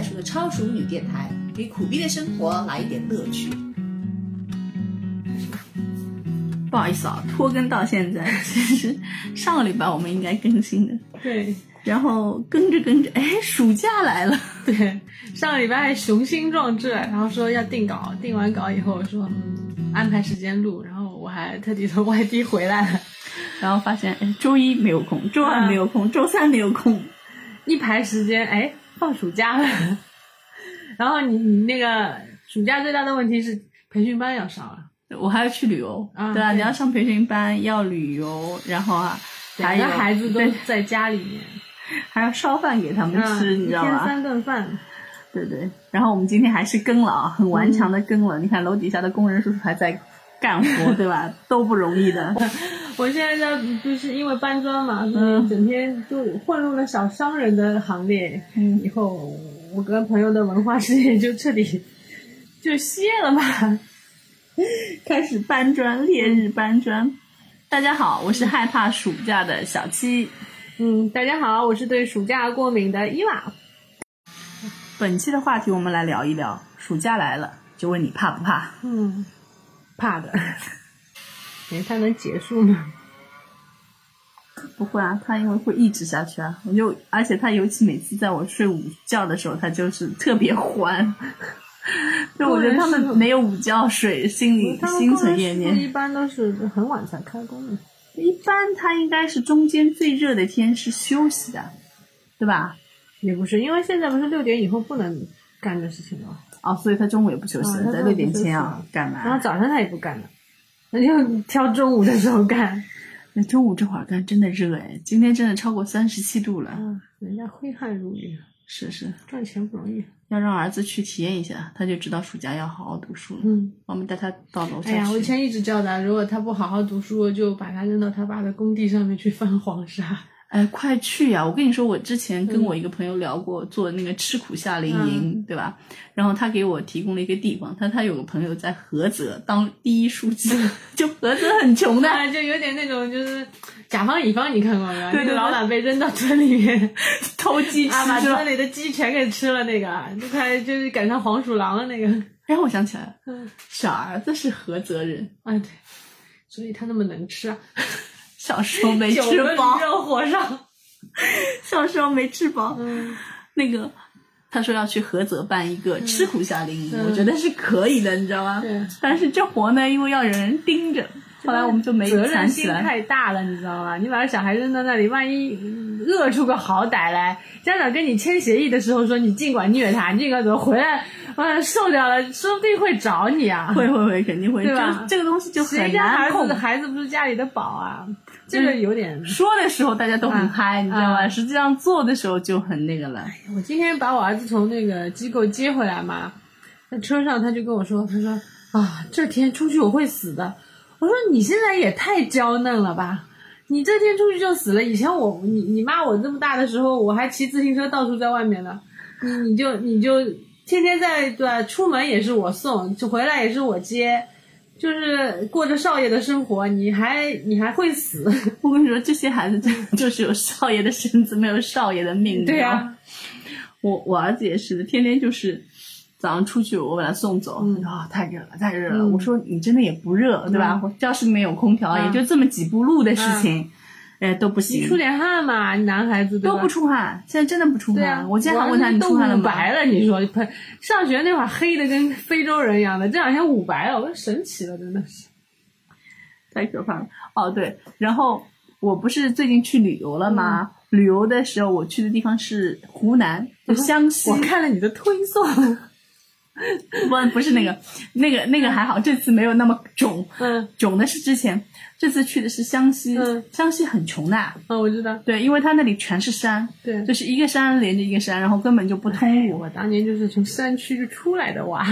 家好，这里是熟的超熟女电台，给苦逼的生活来一点乐趣。不好意思啊，拖更到现在，其实上个礼拜我们应该更新的，对。然后跟着跟着，哎，暑假来了，对，上个礼拜还雄心壮志，然后说要定稿，定完稿以后说嗯安排时间录，然后我还特地从外地回来了，然后发现哎，周一没有空，周二没有空，周三没有空，一排时间，哎，放暑假了。然后你你那个暑假最大的问题是培训班要上了，我还要去旅游，对啊，你要上培训班，要旅游，然后啊，还有两个孩子都对在家里面，还要烧饭给他们吃，嗯你知道吗？一天三顿饭，对对。然后我们今天还是更了啊，很顽强的更了。你看楼底下的工人叔叔还在干活，对吧？都不容易的。我现在在就是因为搬砖嘛，所嗯以整天就混入了小商人的行列。嗯以后我跟朋友的文化事业就彻底 就歇了吧。开始搬砖，烈日搬砖。大家好，我是害怕暑假的小七。嗯，大家好，我是对暑假过敏的伊娃。本期的话题我们来聊一聊，暑假来了，就问你怕不怕？嗯，怕的。哎，它能结束吗？不会啊，他因为会一直下去啊。我就而且他尤其每次在我睡午觉的时候，他就是特别欢。就我觉得他们没有午觉睡，心里心存怨工人师傅一。般都是很晚才开工的。一般他应该是中间最热的天是休息的，对吧？也不是，因为现在不是六点以后不能干的事情了，哦，所以他中午也不休息在六点前啊干嘛然后？早上他也不干了，那就挑中午的时候干。那中午这会儿干真的热哎，今天真的超过三十七度了。嗯，人家挥汗如雨，是是，赚钱不容易。要让儿子去体验一下，他就知道暑假要好好读书了。嗯，我们带他到楼下哎呀，我以。前一直叫他，如果他不好好读书，就把他扔到他爸的工地上面去翻黄沙。哎，快去呀！我跟你说，我之前跟嗯我一个朋友聊过，做那个吃苦夏令营，对吧？然后他给我提供了一个地方，他他有个朋友在菏泽当第一书记，就菏泽很穷的，啊，就有点那种就是甲方乙方，你看过没有？对对老板被扔到村里面，偷鸡吃啊，把村？里的鸡全给吃了，那个就快就是赶上黄鼠狼了那个。然后我想起来了，嗯，小儿子是菏泽人，啊对，所以他那么能吃啊，小时候没吃饱。小时候没吃饱。嗯，那个他说要去菏泽办一个吃苦夏令营，嗯我觉得是可以的，你知道吗？但是这活呢，因为要有人盯着，后来我们就没责任心。太大了，你知道吗？你把小孩扔到那里，万一饿出个好歹来，家长跟你签协议的时候说你尽管虐他，你尽管怎么回来，完瘦掉了，说不定会找你啊。会会会，肯定会。对吧这这个东西就很谁家孩难控子。孩子不是家里的宝啊？这个有点。说的时候大家都很啊嗨，你知道吗？啊实际上做的时候就很那个了。我今天把我儿子从那个机构接回来嘛，在车上他就跟我说，他说啊，这天出去我会死的。我说你现在也太娇嫩了吧，你这天出去就死了。以前我你你妈我这么大的时候，我还骑自行车到处在外面呢，你你就你就天天在对吧？出门也是我送，就回来也是我接。就是过着少爷的生活，你还你还会死？我跟你说，这些孩子真的 就是有少爷的身子，没有少爷的命。对呀、呀、我我儿子也是的，天天就是早上出去，我把他送走，嗯他说啊、太热了，太热了。嗯我说你真的也不热，对吧？我教室里面有空调，嗯也就这么几步路的事情，哎、都不行你，出点汗嘛，男孩子都不出汗。现在真的不出汗。对啊，我经常问他你出汗了？白了，你说喷上学那会儿黑的跟非洲人一样的，这两天捂白了，我说神奇了，真的是。太可怕了。哦，对，然后我不是最近去旅游了吗？嗯旅游的时候我去的地方是湖南，就湘西。我看了你的推送，不不是那个，那个那个还好，这次没有那么肿。嗯肿的是之前，这次去的是湘西。嗯湘西很穷的，啊，我知道，对，因为它那里全是山，对，就是一个山连着一个山，然后根本就不通路我当年就是从山区就出来的哇，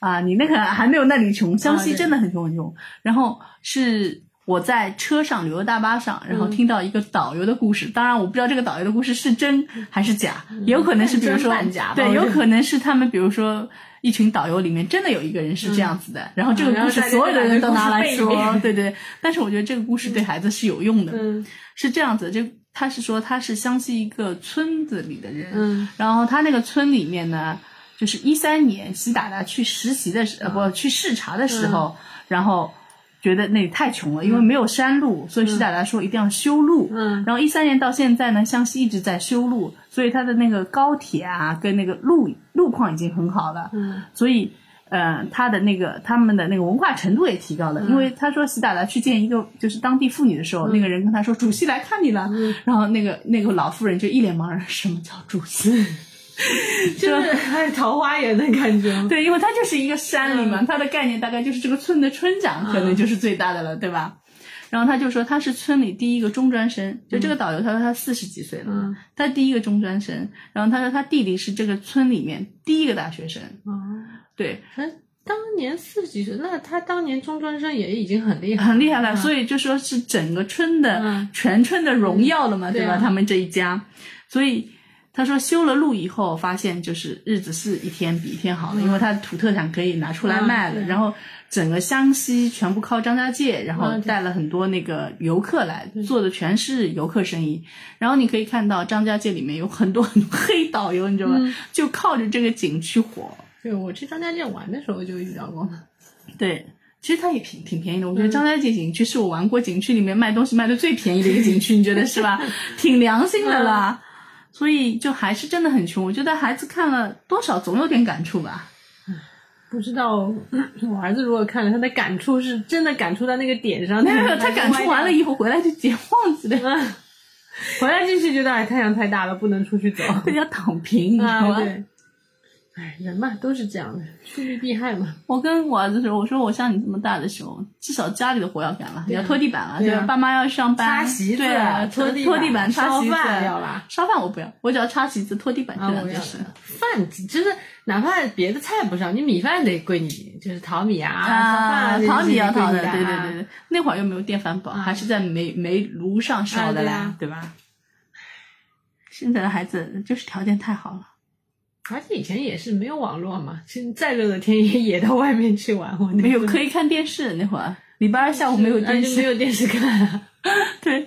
啊。你那个还没有那里穷，湘西真的很穷很穷。然后是我在车上旅游大巴上，然后嗯听到一个导游的故事。当然，我不知道这个导游的故事是真还是假，也有可能是比如说半假对，有可能是他们比如说。一群导游里面真的有一个人是这样子的，然后这个故事所有的人都拿来说对对。但是我觉得这个故事对孩子是有用的，嗯。是这样子。就他是说他是湘西一个村子里的人，嗯。然后他那个村里面呢，就是一三年习大大去实习的时，呃不去视察的时候，然后觉得那里太穷了，因为没有山路，所以习大大说一定要修路。嗯。然后一三年到现在呢，湘西一直在修路，所以它的那个高铁啊跟那个路路况已经很好了。嗯所以，呃，他的那个他们的那个文化程度也提高了。因为他说习大大去见一个就是当地妇女的时候，那个人跟他说：“主席来看你了。然后那个那个老妇人就一脸茫然：“什么叫主席？” 就是哎桃花源的感觉。对，因为它就是一个山里嘛，它的概念大概就是这个村的村长可能就是最大的了，对吧？然后他就说他是村里第一个中专生，就这个导游他说他四十几岁了，嗯。他第一个中专生，然后他说他弟弟是这个村里面第一个大学生，哦，对，他当年四十几岁，那他当年中专生也已经很厉害，很厉害了，所以就说是整个村的、嗯。全村的荣耀了嘛，对吧？他们这一家，所以他说修了路以后，发现就是日子是一天比一天好了，因为他的土特产可以拿出来卖了，嗯然后整个湘西全部靠张家界，然后带了很多那个游客来，做的全是游客生意。然后你可以看到张家界里面有很多很多黑导游，你知道吗？嗯就靠着这个景区火。对我去张家界玩的时候就遇到过。对，其实它也挺挺便宜的。我觉得张家界景区是我玩过景区里面卖东西卖的最便宜的一个景区，你觉得是吧？挺良心的啦。所以就还是真的很穷。我觉得孩子看了多少总有点感触吧。不知道我儿子如果看了，他的感触是真的感触到那个点上。没有没有，他感触完了以后回来就解忘记了，嗯，回来继续觉得哎太阳太大了，不能出去走。他 要躺平，你知道啊，吗？对，哎，人嘛都是这样的，趋利避害嘛。我跟我儿子说，我说我像你这么大的时候，至少家里的活要干了，要拖地板了，对啊吧？爸妈要上班，擦席子拖地拖地板、擦烧席子，饭要吧？烧饭我不要，我只要擦席子、拖地板这啊，我要两件事。饭就是哪怕别的菜不上，你米饭得归你，就是淘米啊、烧饭啊，啊，淘米要淘的，对对对对，那会儿又没有电饭煲，还是在煤煤炉上烧的嘞，啊对吧？现在的孩子就是条件太好了，而且以前也是没有网络嘛，其实再热的天也也到外面去玩。我那没有会可以看电视那会儿，礼拜二下午没有啊电视，没有电视看、啊。对，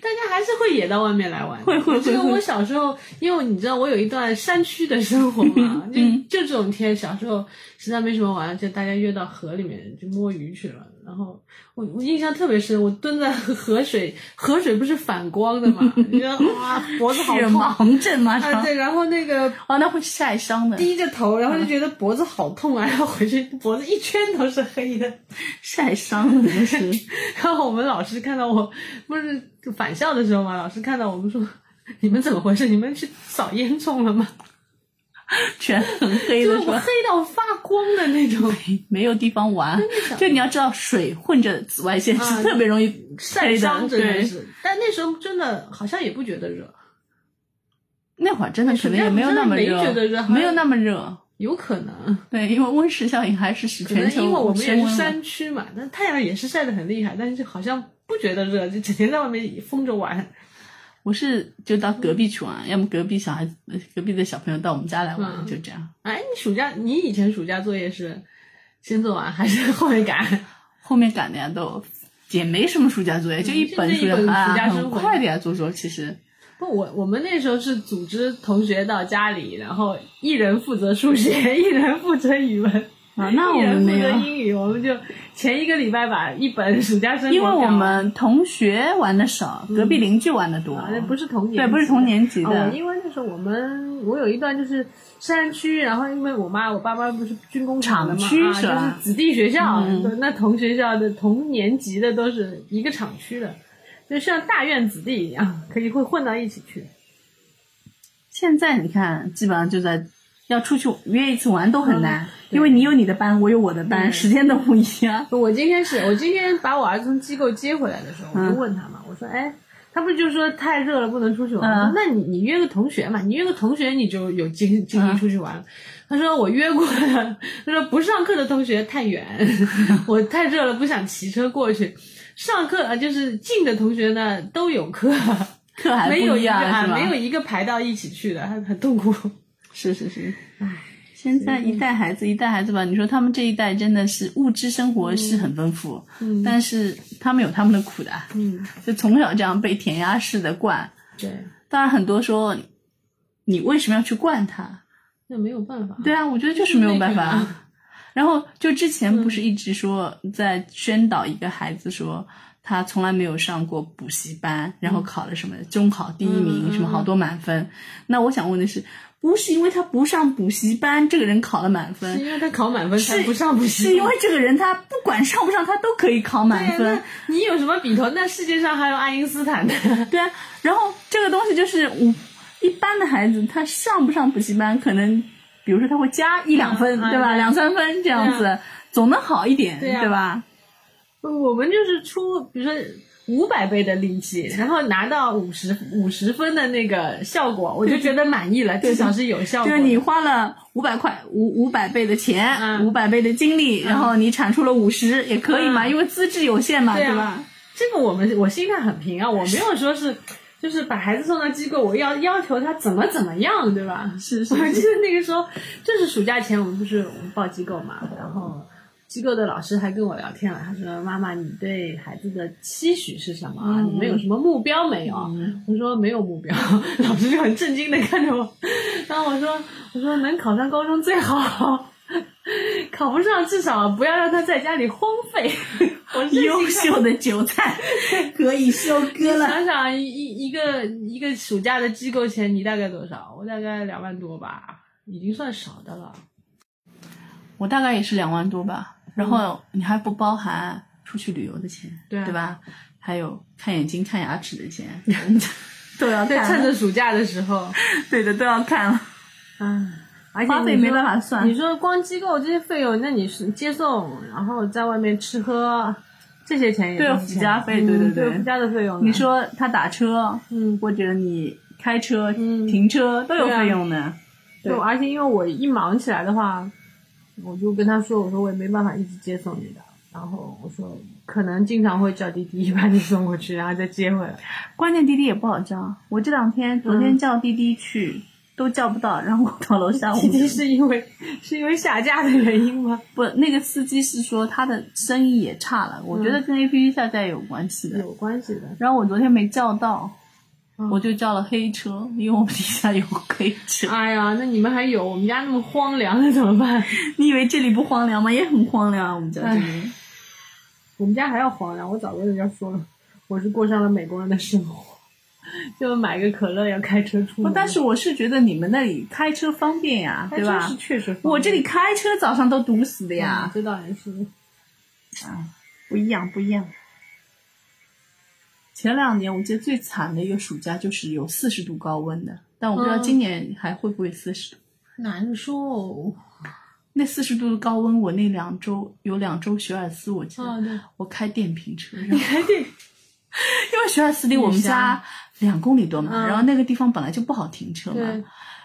大家还是会也到外面来玩。会会会会我小时候，因为你知道我有一段山区的生活嘛，就嗯就这种天，小时候实在没什么玩，就大家约到河里面就摸鱼去了。然后我我印象特别深，我蹲在河水，河水不是反光的嘛，你觉得 哇脖子好血痛盲症吗？啊！对，然后那个啊，那会晒伤的，低着头，然后就觉得脖子好痛啊，然后回去脖子一圈都是黑的。晒伤了，真是。然后我们老师看到我，不是就返校的时候嘛，老师看到我们说：“你们怎么回事？你们去扫烟囱了吗 全很？”黑的是吧？就是黑到发光的那种，没有地方玩，就你要知道，水混着紫外线啊是特别容易晒，伤真的对。是。但那时候真的好像也不觉得热，那会儿真的可能也没有那么热热，没有那么热。有可能，对，因为温室效应还是全球因为我们也是山区嘛，但太阳也是晒得很厉害，但是好像不觉得热，就整天在外面疯着玩。我是就到隔壁去玩，要么隔壁小孩子、隔壁的小朋友到我们家来玩，嗯就这样。哎，你暑假你以前暑假作业是先做完还是后面赶？后面赶的呀都也没什么暑假作业，就一本暑就这一本啊，很暑假生活快的呀，做做其实。不，我我们那时候是组织同学到家里，然后一人负责数学，一人负责语文，啊，那我们没有，责英语。我们就前一个礼拜把一本暑假生活因为我们同学玩的少，隔壁邻居玩的多。啊，不是同年，对，不是同。年级啊，的我。因为那时候我们我有一段就是山区，然后因为我妈我爸爸不是军工厂的嘛，区啊，就是子弟学校，嗯那同学校的同年级的都是一个厂区的，就像大院子弟一样，可以会混到一起去。现在你看，基本上就在要出去约一次玩都很难，嗯因为你有你的班，我有我的班，对时间都不一样。我今天是我今天把我儿子从机构接回来的时候，我就问他嘛，我说，哎，他不是就说太热了不能出去玩？嗯那你你约个同学嘛，你约个同学你就有精精力出去玩了。他说我约过了，他说不上课的同学太远，我太热了不想骑车过去。上课啊，就是近的同学呢都有课，课还没有不一个啊，没有一个排到一起去的，很很痛苦。是是是，唉现在一代孩子一代孩子吧，你说他们这一代真的是物质生活是很丰富，嗯但是他们有他们的苦的，嗯，就从小这样被填鸭式的灌。对，当然很多说，你为什么要去灌他？那没有办法。对啊，我觉得就是没有办法。然后就之前不是一直说在宣导一个孩子说他从来没有上过补习班，然后考了什么中考第一名，什么好多满分。那我想问的是，不是因为他不上补习班，这个人考了满分是，因为他考满分才是不上补习班，是因为这个人他不管上不上他都可以考满分那。你有什么比头？那世界上还有爱因斯坦呢。对啊，然后这个东西就是我一般的孩子，他上不上补习班，可能比如说他会加一两分，嗯对吧？对两三分这样子，对总能好一点，对啊吧？我们就是出，比如说五百倍的力气，然后拿到五十五十分的那个效果，我就觉得满意了，至少是有效果的。就是你花了五百块五五百倍的钱，嗯五百倍的精力，然后你产出了五十，也可以嘛，嗯因为资质有限嘛，对啊吧？这个我们我心态很平啊，我没有说是。就是把孩子送到机构，我要要求他怎么怎么样，对吧？是是我记，得那个时候，就是暑假前，我们不是我们报机构嘛，然后机构的老师还跟我聊天了，他说：“妈妈，你对孩子的期许是什么？嗯你们有什么目标没有？”我说：“没有目标。”老师就很震惊的看着我，然后我说：“我说能考上高中最好，考不上至少不要让他在家里荒废。”优秀的韭菜 可以收割了。想想一一一个一个暑假的机构钱，你大概多少？我大概两万多吧，已经算少的了。我大概也是两万多吧，然后你还不包含出去旅游的钱，对啊对吧？还有看眼睛、看牙齿的钱，都要对，看趁着暑假的时候，对的都要看了，嗯，而且花费没办法算你。说光机构这些费用，那你是接送，然后在外面吃喝，这些钱也对附加费对对嗯对对附加的费用。你说他打车，嗯，或者你开车、嗯停车都有费用的。对对，而且因为我一忙起来的话，我就跟他说，我说我也没办法一直接送你的，然后我说可能经常会叫滴滴把你送过去，然后再接回来。关键滴滴也不好叫，我这两天昨天叫滴滴去、都叫不到，然后我到楼下，问滴滴是因为是因为下架的原因吗？不那个司机是说他的生意也差了，我觉得跟 A P P 下架有关系的。有关系的。然后我昨天没叫到，嗯我就叫了黑车，因为我们底下有黑车。哎呀，那你们还有我们家那么荒凉，那怎么办？你以为这里不荒凉吗？也很荒凉啊，我们家这里。我们家还要荒凉，我早跟人家说了，我是过上了美国人的生活，就买个可乐要开车出，门。但是我是觉得你们那里开车方便呀，对吧是？确实方便，我这里开车早上都堵死的呀嗯，这倒也是。啊不一样，不一样。前两年我记得最惨的一个暑假就是有四十度高温的，但我不知道嗯今年还会不会四十度。难受。那四十度的高温，我那两周有两周学而思，我记得、我开电瓶车，然后开电 因为学而思离我们家两公里多嘛，嗯然后那个地方本来就不好停车嘛对，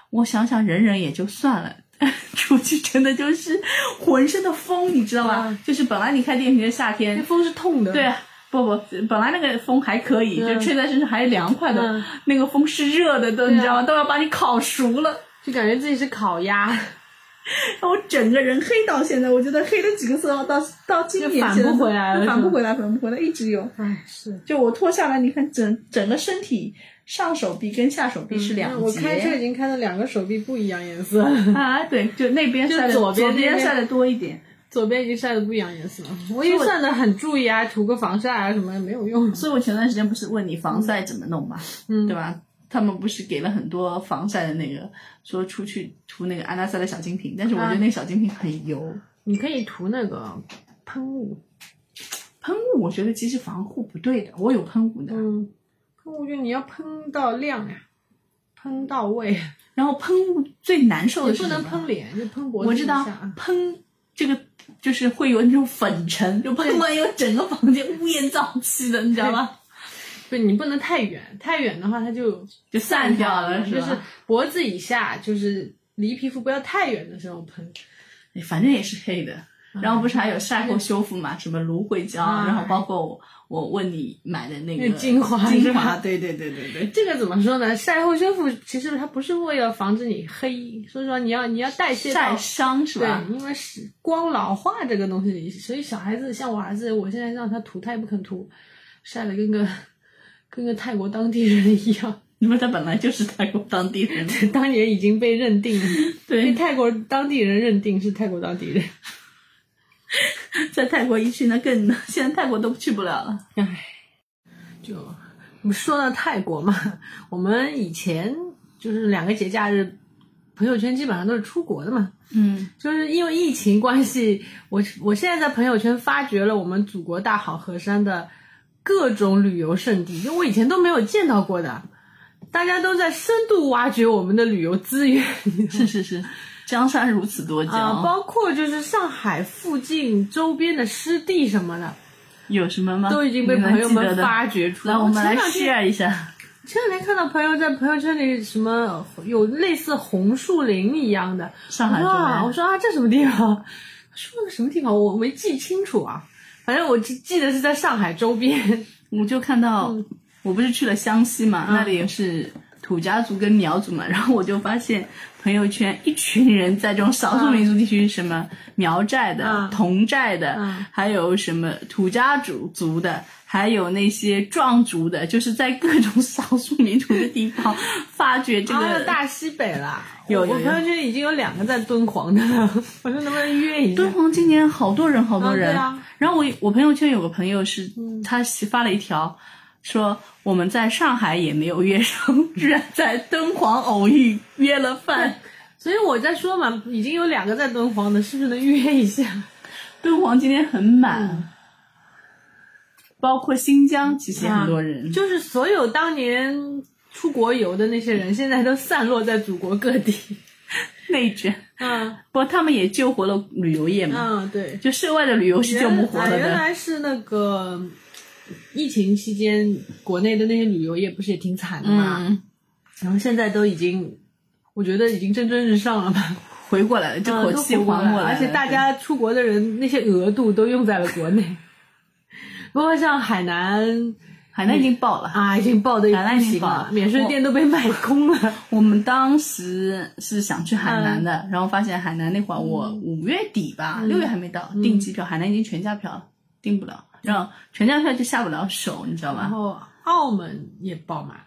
我想想忍忍也就算了。出去真的就是浑身的风，你知道吗？嗯就是本来你开电瓶车夏天那风是痛的。对，不不，本来那个风还可以，嗯就吹在身上还凉快的，嗯那个风是热的，都、你知道吗？都要把你烤熟了。就感觉自己是烤鸭，我整个人黑到现在，我觉得黑了几个色号，到到今年就返现在不回来了反不回来，反不回来，一直有。哎，是。就我脱下来，你看整整个身体上手臂跟下手臂是两嗯我。开车已经开了两个手臂不一样颜色，啊，对，就那边晒的左边晒的多一点。左边已经晒的不一样颜色了。我已经算的很注意啊，涂个防晒啊什么的没有用。所以我前段时间不是问你防晒怎么弄嘛，嗯对吧？他们不是给了很多防晒的那个，说出去涂那个安娜赛的小金瓶，但是我觉得那个小金瓶很油，你可以涂那个喷雾，喷雾我觉得其实防护不对的，我有喷雾的，嗯，喷雾就你要喷到亮呀，喷到位，然后喷雾最难受的你不是什么能喷脸，就喷脖子我知道喷这个就是会有那种粉尘，就喷完以后整个房间乌烟瘴气的，你知道吗？不，你不能太远，太远的话它就就散掉了，就是吧？脖子以下，就是离皮肤不要太远的时候喷。哎反正也是黑的。然后不是还有晒后修复嘛，什么芦荟胶，啊然后包括我我问你买的那个精华精华，对对对对对，这个怎么说呢？晒后修复其实它不是为了防止你黑，所以说你要你要代谢晒伤是吧？对，因为是光老化这个东西，所以小孩子像我儿子，我现在让他涂，他也不肯涂，晒的跟个跟个泰国当地人一样。因为他本来就是泰国当地人，当年已经被认定，被对，泰国当地人认定是泰国当地人。在泰国一去那更，现在泰国都去不了了。唉，就我们说到泰国嘛，我们以前就是两个节假日，朋友圈基本上都是出国的嘛。嗯，就是因为疫情关系，我我现在在朋友圈发掘了我们祖国大好河山的各种旅游胜地，就我以前都没有见到过的，大家都在深度挖掘我们的旅游资源。是是是，江山如此多啊，娇，包括就是上海附近周边的湿地什么的，有什么吗？都已经被朋友们发掘出来。来，我们来前两天 share 一下。前两天看到朋友在朋友圈里什么有类似红树林一样的，上海周我说啊，我，说啊，这什么地方？他说那个什么地方，我没记清楚啊。反正我记记得是在上海周边。我就看到，嗯我不是去了湘西嘛，那里也是土家族跟苗族嘛，然后我就发现朋友圈 一群人在这种少数民族地区，什么苗寨的、嗯侗寨的，嗯还有什么土家族族的。还有那些壮族的，就是在各种少数民族的地方 发掘这啊，个有大西北啦，有我我朋友圈已经有两个在敦煌的了，我说能不能约一下？敦煌今年好多人，好多人。啊对啊然后我我朋友圈有个朋友是，他发了一条，说我们在上海也没有约上，居然在敦煌偶遇约了饭。所以我在说嘛，已经有两个在敦煌的，是不是能约一下？敦煌今天很满，包括新疆其实也很多人。就是所有当年出国游的那些人，现在都散落在祖国各地。内卷，嗯 不过他们也救活了旅游业嘛。嗯，对。就涉外的旅游是救不活了原原。来是那个疫情期间，国内的那些旅游业不是也挺惨的吗？嗯，然后现在都已经，我觉得已经蒸蒸日上了吧，回过来了，这口气还过来了。而且大家出国的人那些额度都用在了国内。包括像海南海南已经爆了。啊，已经爆的海南已经爆了免税店都被卖空了。我们当时是想去海南嗯的，然后发现海南那会儿我五月底吧，六、月还没到，订机票，海南已经全价票了，订不了，然后全家票就下不了手，你知道吧？然后澳门也爆满了，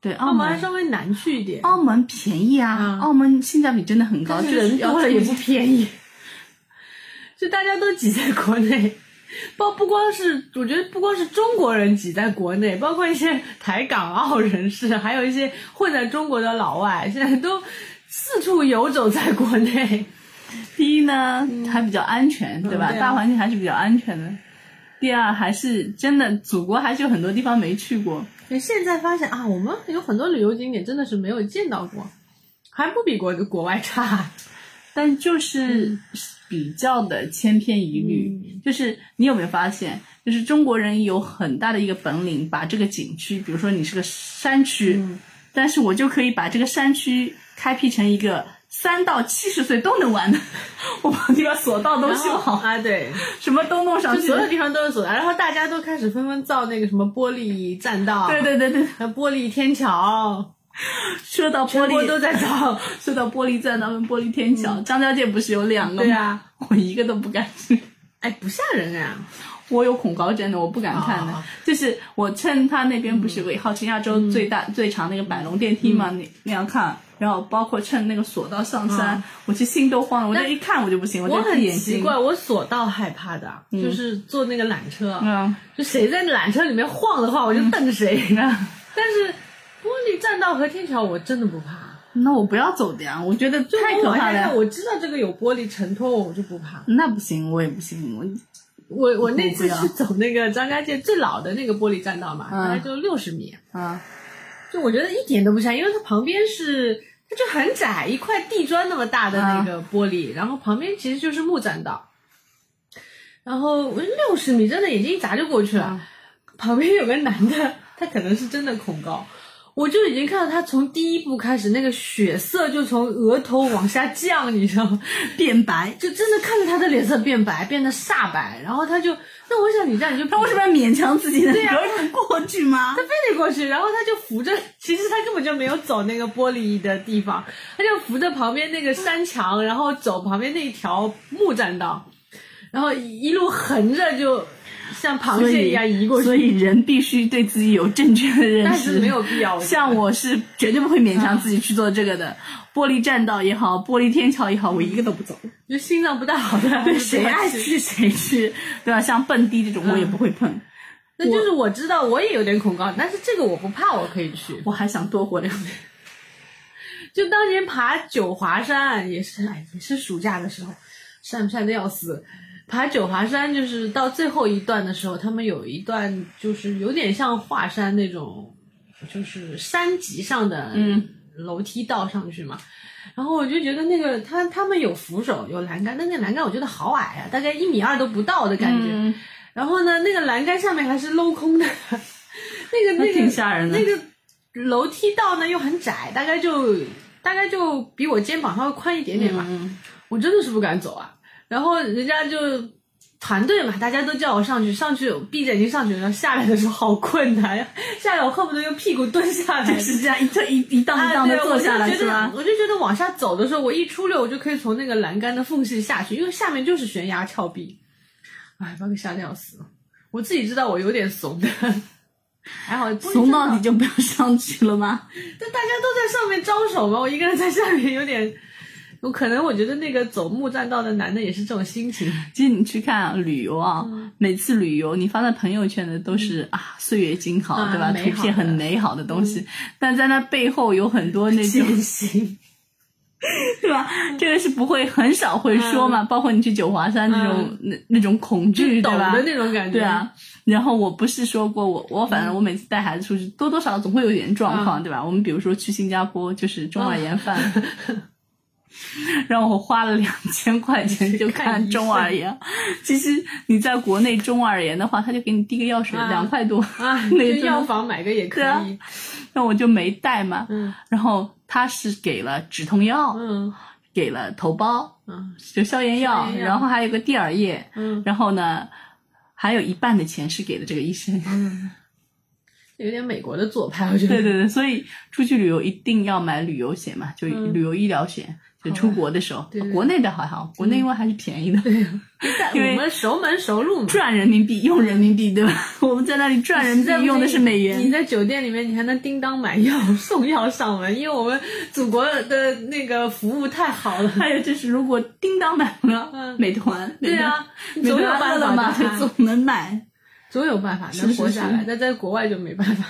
对，澳澳门还稍微难去一点，澳门便宜啊，嗯澳门性价比真的很高，但就人多了也不便宜，就大家都挤在国内。包不光是，我觉得不光是中国人挤在国内，包括一些台港澳人士，还有一些混在中国的老外，现在都四处游走在国内。第一呢，还比较安全，对吧？对啊大环境还是比较安全的。第二，还是真的，祖国还是有很多地方没去过。就现在发现啊，我们有很多旅游景点真的是没有见到过，还不比国国外差。但就是比较的千篇一律，就是你有没有发现，就是中国人有很大的一个本领，把这个景区，比如说你是个山区，但是我就可以把这个山区开辟成一个三到七十岁都能玩的，我把这个索道都修好，啊，对，什么都弄上去所。有地方都是索道，然后大家都开始纷纷造那个什么玻璃栈道，对对对对，玻璃天桥，说到玻璃都在造。说到玻璃栈道跟玻璃天桥，张家界不是有两个吗？对啊，我一个都不敢去。哎，不吓人啊！我有恐高症的，我不敢看的。哦就是我趁他那边不是有个号称亚洲最大、最长那个百龙电梯嘛，那那样看，然后包括趁那个索道上山，我其实心都慌了。我这一看我就不行，就我很闭眼睛。奇怪，我索道害怕的，就是坐那个缆车，嗯，就谁在缆车里面晃的话，我就瞪着谁。但是玻璃栈道和天桥我真的不怕，那我不要走的呀，我觉得就太可怕了。我知道这个有玻璃承托我，我就不怕。那不行，我也不行，我我我那次是走那个张家界最老的那个玻璃栈道嘛，嗯大概就六十米，啊，就我觉得一点都不像，因为它旁边是它就很窄，一块地砖那么大的那个玻璃，然后旁边其实就是木栈道，然后六十米真的眼睛一眨就过去了，旁边有个男的，他可能是真的恐高。我就已经看到他从第一步开始，那个血色就从额头往下降，你知道吗？变白。就真的看着他的脸色变白，变得煞白，然后他就，那我想你这样你就他为什么要勉强自己呢？对呀过去吗他？非得过去，然后他就扶着，其实他根本就没有走那个玻璃的地方，他就扶着旁边那个山墙，然后走旁边那一条木栈道，然后一路横着就像螃蟹一样移过去。所以人必须对自己有正确的认识，但是没有必要像我是绝对不会勉强自己去做这个的。玻璃栈道也好，玻璃天桥也好，我一个都不走。就心脏不大好的，对，谁爱去？谁去，对吧？像蹦迪这种，我也不会碰。那就是我知道我也有点恐高，但是这个我不怕，我可以去。我还想多活两年。就当年爬九华山也是，哎，也是暑假的时候，晒不晒的要死。爬九华山就是到最后一段的时候，他们有一段就是有点像华山那种，就是山脊上的嗯楼梯道上去嘛。然后我就觉得那个他他们有扶手有栏杆，但那个栏杆我觉得好矮啊，大概一米二都不到的感觉。嗯然后呢，那个栏杆上面还是镂空的，那个那个挺吓人的那个楼梯道呢又很窄，大概就大概就比我肩膀稍微宽一点点吧。嗯，我真的是不敢走啊。然后人家就团队嘛，大家都叫我上去，上去闭着眼睛上去，然后下来的时候好困难呀，下来我恨不得用屁股蹲下来。就是这样一顿一一档一档的坐下来是吧？我就觉得往下走的时候，我一出溜，我就可以从那个栏杆的缝隙下去，因为下面就是悬崖峭壁。哎，把我给吓得要死了。我自己知道我有点怂的，还好怂到底就不要上去了吗？但大家都在上面招手嘛，我一个人在下面有点。我可能我觉得那个走木栈道的男的也是这种心情，其实你去看啊，旅游啊，嗯每次旅游你发在朋友圈的都是、啊岁月静好，啊对吧？图片很美好的东西，但在那背后有很多那种艰辛。对吧？这个是不会很少会说嘛，包括你去九华山那种、那那种恐惧，抖对吧？的那种感觉。对啊，然后我不是说过我我反正我每次带孩子出去，多多少少总会有点状况，对吧？我们比如说去新加坡，就是中耳炎犯了，让我花了两千块钱就看中耳炎。其实你在国内中耳炎的话，他就给你滴个药水，啊两块多，啊，那个药房买个也可以。那我就没带嘛。嗯然后他是给了止痛药，嗯给了头孢，嗯就消炎药，炎药然后还有个地耳液，嗯然后呢，还有一半的钱是给了这个医生。嗯，有点美国的做派，我觉得。对对对，所以出去旅游一定要买旅游险嘛，就嗯旅游医疗险，就出国的时候，对对国内的还好，国内因为还是便宜的，对 因为我们熟门熟路嘛。赚人民币用人民币，对吧？我们在那里赚人民币用的是美元你，在酒店里面，你还能叮当买药送药上门，因为我们祖国的那个服务太好了。还有就是，如果叮当买了，嗯美团，对啊，美总有办法总能买。总有办法能活下来，但在国外就没办法。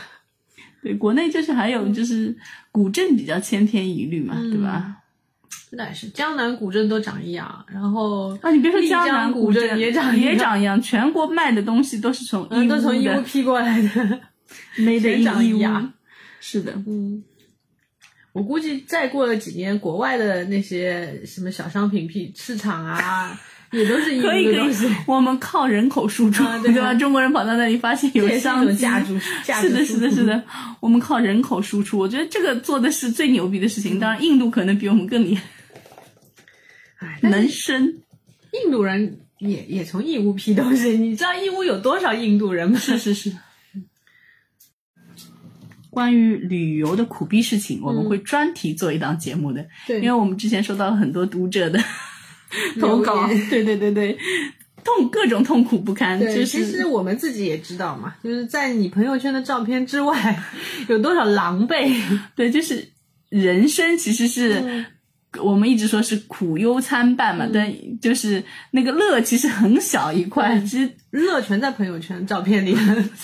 对，国内就是还有就是古镇比较千篇一律嘛，对吧？那也是，江南古镇都长一样，然后啊，你别说丽江南古镇也长也长一样，全国卖的东西都是从嗯，义都从义乌批过来的。长 in 义样。是的，嗯，我估计再过了几年，国外的那些什么小商品批市场啊，也都是义乌可以可以我们靠人口输出，啊对对吧？中国人跑到那里发现有商机，种价值价值是的，是的，是的，我们靠人口输出，我觉得这个做的是最牛逼的事情。当然，印度可能比我们更厉害，能生。印度人也也从义乌批东西，你知道义乌有多少印度人吗？是是是。关于旅游的苦逼事情，我们会专题做一档节目的，嗯对因为我们之前收到了很多读者的 投稿，对对对对，痛各种痛苦不堪，对，就其实是我们自己也知道嘛，就是在你朋友圈的照片之外，有多少狼狈。对，就是人生其实是。嗯我们一直说是苦忧参半嘛，但就是那个乐其实很小一块，对其实乐全在朋友圈照片里，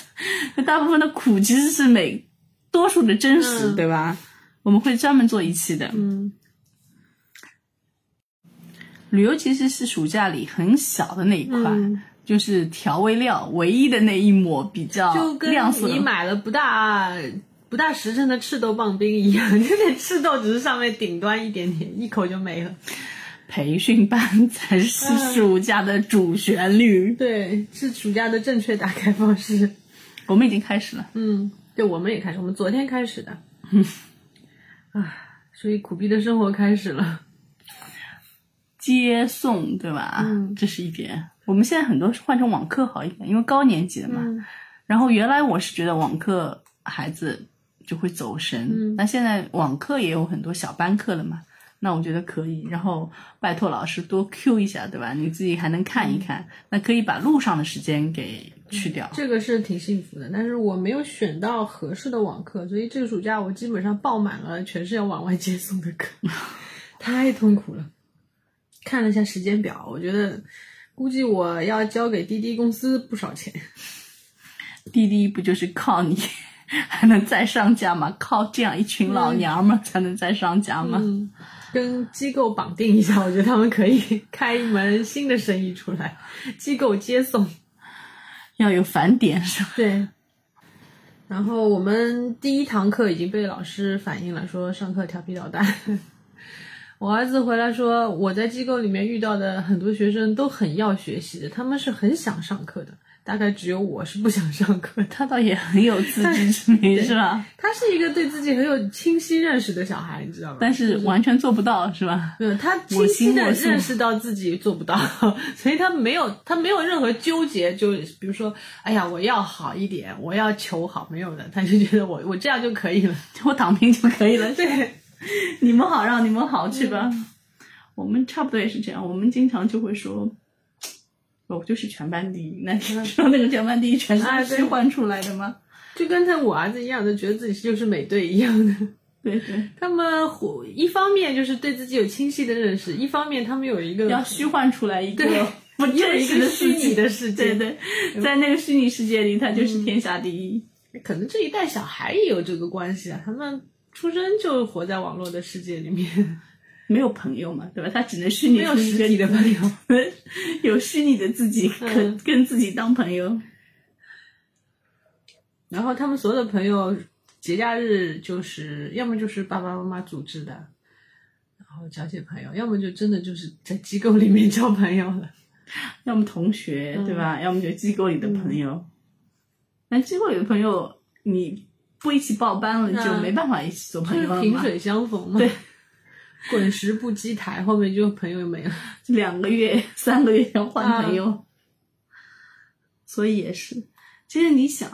大部分的苦其实是每多数的真实，嗯对吧？我们会专门做一期的。嗯，旅游其实是暑假里很小的那一块，嗯就是调味料唯一的那一抹比较就跟亮色。你买了不大不大实诚的赤豆棒冰一样，就那赤豆只是上面顶端一点点，一口就没了。培训班才是嗯暑假的主旋律。对，是暑假的正确打开方式。我们已经开始了，嗯，对，我们也开始，我们昨天开始的。啊所以苦逼的生活开始了。接送对吧？嗯这是一点。我们现在很多是换成网课好一点，因为高年级的嘛。嗯然后原来我是觉得网课孩子就会走神，嗯那现在网课也有很多小班课了嘛，那我觉得可以。然后拜托老师多 Q 一下，对吧？你自己还能看一看，那可以把路上的时间给去掉。这个是挺幸福的，但是我没有选到合适的网课，所以这个暑假我基本上报满了，全是要往外接送的课，太痛苦了。看了一下时间表，我觉得估计我要交给滴滴公司不少钱。滴滴不就是靠你 还能再上架吗？靠这样一群老娘们才能再上架吗？嗯，跟机构绑定一下，我觉得他们可以开一门新的生意出来，机构接送。要有返点是吧？对。然后我们第一堂课已经被老师反映了，说上课调皮捣蛋。我儿子回来说，我在机构里面遇到的很多学生都很要学习的，他们是很想上课的，大概只有我是不想上课。他倒也很有自知之明，是吧？他是一个对自己很有清晰认识的小孩，你知道吗？但是完全做不到，是吧？没有，他我清晰的认识到自己做不到，所以他没有他没有任何纠结，就比如说，哎呀，我要好一点，我要求好，没有的，他就觉得我我这样就可以了。我躺平就可以了。对，你们好，让你们好去吧。我们差不多也是这样，我们经常就会说，我就是全班第一。那你知道那个全班第一全是虚幻出来的吗？就跟他我儿子一样的，觉得自己就是美队一样的。对对，他们互一方面就是对自己有清晰的认识，一方面他们有一个要虚幻出来一个不真实的虚拟。的世界。对对，在那个虚拟世界里，他就是天下第一。可能这一代小孩也有这个关系啊，他们出生就活在网络的世界里面，没有朋友嘛，对吧？他只能虚拟出一个你的朋友。有虚拟的自己，嗯跟跟自己当朋友。然后他们所有的朋友节假日就是要么就是爸爸妈妈组织的，然后交些朋友，要么就真的就是在机构里面交朋友了。要么同学，嗯对吧？要么就机构里的朋友。那机构里的朋友，你不一起报班了，嗯就没办法一起做朋友了嘛。萍水相逢嘛。对，滚石不积台，后面就朋友没了。两个月、三个月要换朋友，嗯所以也是。其实你想，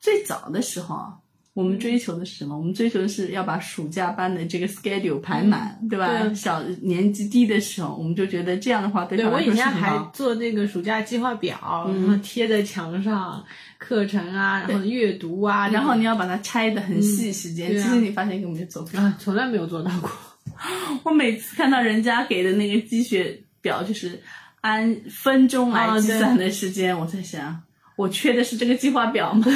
最早的时候啊，我们追求的是什么？我们追求的是要把暑假班的这个 schedule 排满，对吧？对 小年级低的时候，我们就觉得这样的话对对我以前还。做那个暑假计划表，嗯然后贴在墙上，课程啊，然后阅读啊，然后你要把它拆的很细，时间、其实你发现根本就做不到。啊，从来没有做到过。我每次看到人家给的那个积雪表，就是按分钟来计算的时间，我在想，我缺的是这个计划表吗？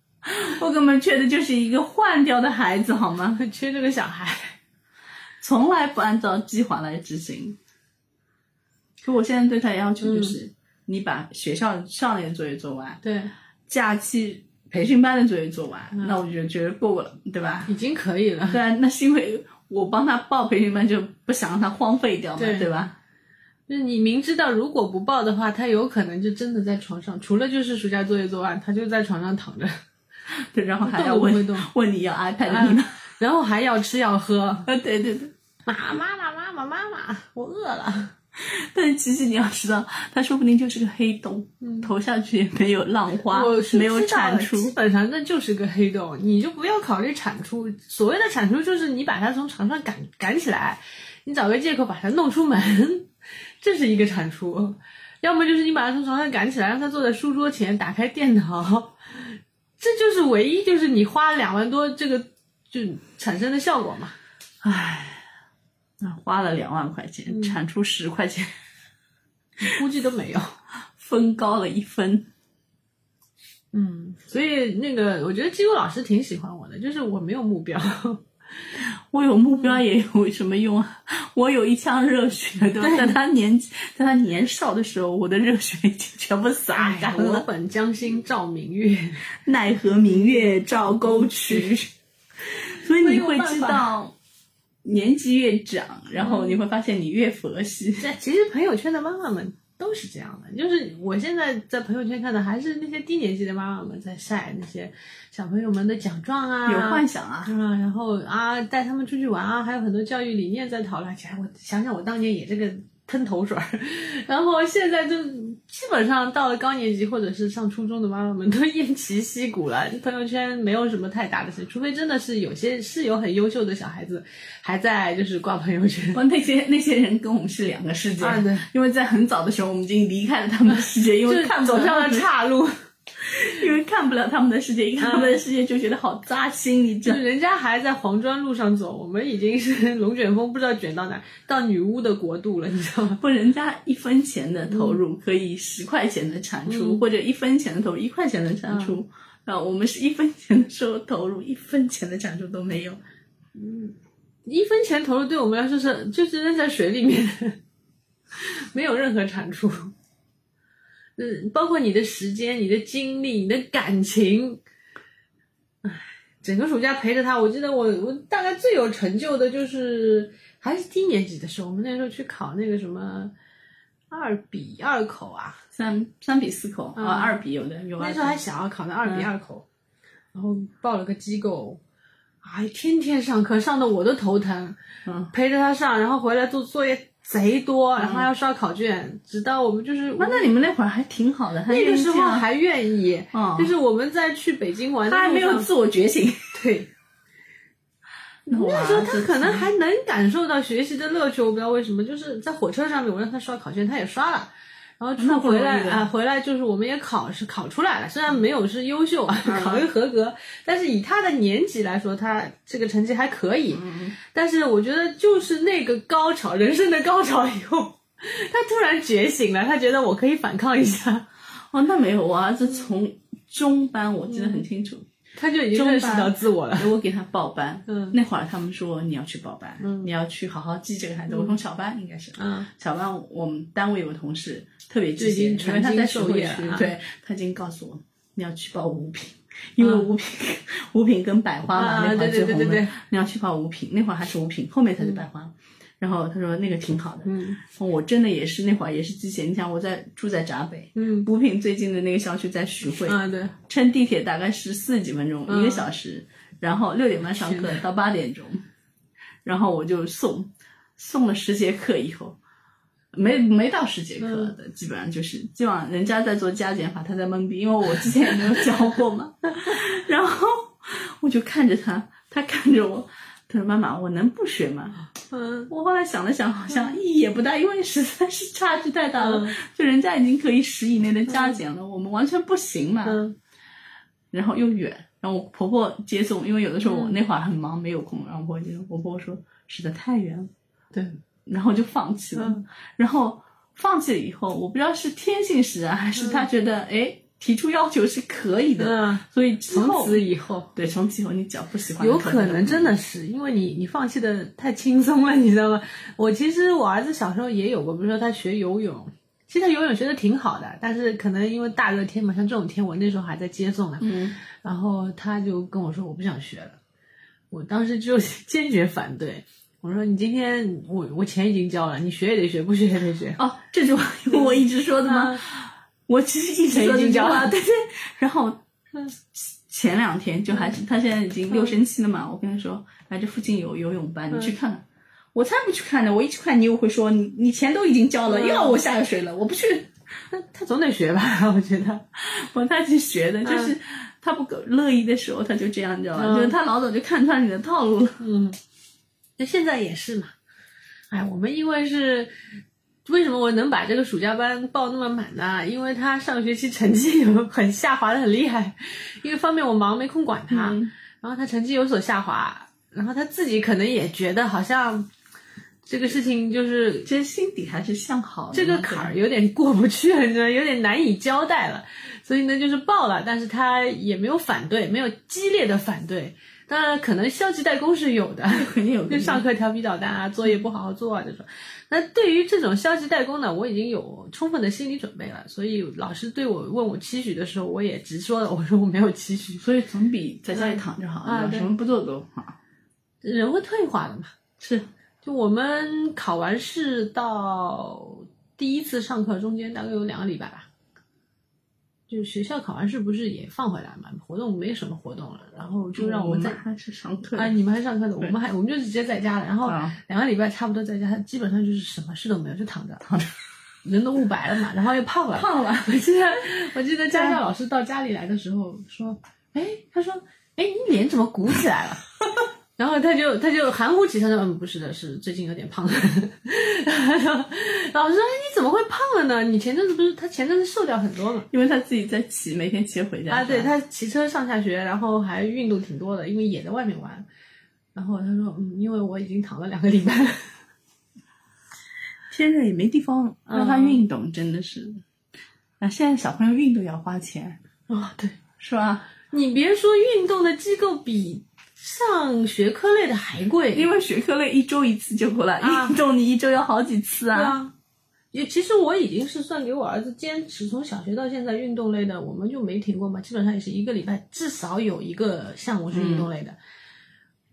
我根本缺的就是一个换掉的孩子，好吗？缺这个小孩。从来不按照计划来执行。可我现在对他的要求就是，你把学校上面的作业做完，对，假期培训班的作业做完，嗯那我就觉得够了，对吧？已经可以了。对啊，那是因为我帮他报培训班，就不想让他荒废掉嘛，对对吧？就是你明知道如果不报的话，他有可能就真的在床上，除了就是暑假作业做完，他就在床上躺着，对，然后还要问问你要 iPad 啊密码，然后还要吃要喝。啊，对对对。妈妈妈妈妈妈妈，我饿了。但其实你要知道，他说不定就是个黑洞，投下去也没有浪花没有产出。基本上那就是个黑洞，你就不要考虑产出。所谓的产出，就是你把它从床上赶赶起来，你找个借口把它弄出门，这是一个产出。要么就是你把它从床上赶起来，让它坐在书桌前，打开电脑，这就是唯一就是你花两万多这个就产生的效果嘛。唉，那花了两万块钱，嗯产出十块钱，估计都没有。分高了一分。嗯，所以那个我觉得机构老师挺喜欢我的，就是我没有目标。我有目标也有什么用啊？我有一腔热血，对吧？对在他年在他年少的时候，我的热血已经全部洒干我。本将心照明月，奈何明月照沟渠。所以你会知道，年纪越长，然后你会发现你越佛系。这 其实朋友圈的妈妈们都是这样的。就是我现在在朋友圈看的，还是那些低年级的妈妈们在晒那些小朋友们的奖状啊，有幻想啊，啊，然后啊带他们出去玩啊，还有很多教育理念在讨论起来。我想想，我当年也这个喷头水儿，然后现在就基本上到了高年级或者是上初中的妈妈们都 偃旗息鼓了，朋友圈没有什么太大的事，除非真的是有些是有很优秀的小孩子还在就是挂朋友圈。哦，那些那些人跟我们是两个世界，啊对因为在很早的时候我们已经离开了他们的世界，因为就看走上了岔路，因为看不了他们的世界，一看他们的世界就觉得好扎心，你知道。就人家还在黄砖路上走，我们已经是龙卷风不知道卷到哪，到女巫的国度了，你知道吗？不，人家一分钱的投入可以十块钱的产出，或者一分钱的投入一块钱的产出。啊，我们是一分钱的时候投入，一分钱的产出都没有。嗯一分钱投入对我们来说是就是扔在水里面，没有任何产出。嗯，包括你的时间、你的精力、你的感情，唉，整个暑假陪着他，我记得我我大概最有成就的就是还是低年级的时候，我们那时候去考那个什么二比二口啊，三三比四口嗯。啊，二比有的有二那时候还比。小，考的二比二口，然后报了个机构，哎，天天上课，上的我都头疼。嗯，陪着他上，然后回来做作业贼多，然后还要刷考卷，直到我们就是那那你们那会儿还挺好的，那个时候还愿意，嗯就是我们在去北京玩他还没有自我觉醒。对。那那时候他可能还能感受到学习的乐趣，我不知道为什么，就是在火车上面，我让他刷考卷，他也刷了，然后之后那不容易回来啊、回来就是我们也考是考出来了，虽然没有是优秀啊，考一个合格，但是以他的年级来说，他这个成绩还可以。但是我觉得就是那个高潮，人生的高潮以后，他突然觉醒了，他觉得我可以反抗一下，哦，那没有，我儿子从中班我记得很清楚，他就已经认识到自我了。我给他报班，嗯。那会儿他们说你要去报班，你要去好好记这个孩子。我从小班应该是，嗯。小班我们单位有个同事特别记就已经性，因为他在传经水会区授业了啊，对他已经告诉我你要去报五品，因为五品五品跟百花嘛，啊那会儿最红的对对对，你要去报五品，那会儿还是五品，后面才是百花。然后他说那个挺好的，嗯。我真的也是那会儿也是之前，你想我在住在闸北，嗯补品最近的那个校区在徐汇，啊对，乘地铁大概是四十几分钟，嗯一个小时，然后六点半上课到八点钟，然后我就送，送了十节课以后，没没到十节课嗯的，基本上就是基本上人家在做加减法，他在懵逼，因为我之前也没有教过嘛，然后我就看着他，他看着我，他说妈妈，我能不学吗？嗯我后来想了想，好像意义也不大，因为实在是差距太大了。嗯就人家已经可以十以内的加减了，我们完全不行嘛。嗯然后又远，然后我婆婆接送，因为有的时候嗯我那会儿很忙，没有空，然后我婆婆接送。我婆婆说实在太远了，对，然后就放弃了。嗯然后放弃了以后，我不知道是天性使然，还是他觉得哎、提出要求是可以的，嗯，所以从此以后。对从此以后你只要不喜欢有可能真的是因为你你放弃的太轻松了，你知道吗？我其实我儿子小时候也有过，比如说他学游泳，其实他游泳学的挺好的，但是可能因为大热天嘛，像这种天，我那时候还在接送呢，嗯。然后他就跟我说我不想学了，我当时就坚决反对，我说你今天我我钱已经交了，你学也得学，不学也得学。哦，这句话 我一直说的吗？嗯我其实一直说这句话，已经教了对对。然后前两天就还是他现在已经六升七了嘛，我跟他说，哎，这附近有游泳班，你去看看。我才不去看呢！我一去看，你又会说你你钱都已经交了，嗯又要我下水了，我不去。他他总得学吧，我觉得。我他去学的，就是他不乐意的时候，他就这样，你知道吧？嗯就是他老早就看穿你的套路了。嗯，那现在也是嘛。哎，我们因为是为什么我能把这个暑假班报那么满呢？因为他上学期成绩有很下滑的很厉害，一个方面我忙没空管他，嗯然后他成绩有所下滑，然后他自己可能也觉得好像这个事情就是其实心底还是向好的。这个坎儿有点过不去了，你知道，有点难以交代了。所以呢，就是报了，但是他也没有反对，没有激烈的反对。当然，可能消极怠工是有的，肯定有就上课调皮捣蛋啊，作业不好好做啊这种。那对于这种消极怠工呢，我已经有充分的心理准备了。所以老师对我问我期许的时候，我也直说了，我说我没有期许，所以总比在家里躺着好，啊什么不做都好。人会退化的嘛。是，就我们考完试到第一次上课中间大概有两个礼拜吧，就是学校考完试不是也放回来嘛，活动没什么活动了，然后就让我们在还是上课的啊，你们还上课的，我们还我们就直接在家了，然后啊两个礼拜差不多在家，基本上就是什么事都没有，就躺着躺着，人都雾白了嘛，然后又胖了，胖了。我记得我记得家教老师到家里来的时候说，哎，他说，哎，你脸怎么鼓起来了？然后他就他就含糊其辞说，嗯，不是的，是最近有点胖了。然后老师说，哎，你怎么会胖了呢？你前阵子不是他前阵子瘦掉很多嘛？因为他自己在骑，每天骑回家。啊，对他骑车上下学，然后还运动挺多的，因为也在外面玩。然后他说，嗯，因为我已经躺了两个礼拜了。现在也没地方让他运动，真的是。啊，现在小朋友运动要花钱，哦，对，是吧？你别说运动的机构比上学科类的还贵，因为学科类一周一次就够了，啊运动你一周要好几次啊。也其实我已经是算给我儿子坚持从小学到现在运动类的，我们就没停过嘛，基本上也是一个礼拜至少有一个项目是运动类的，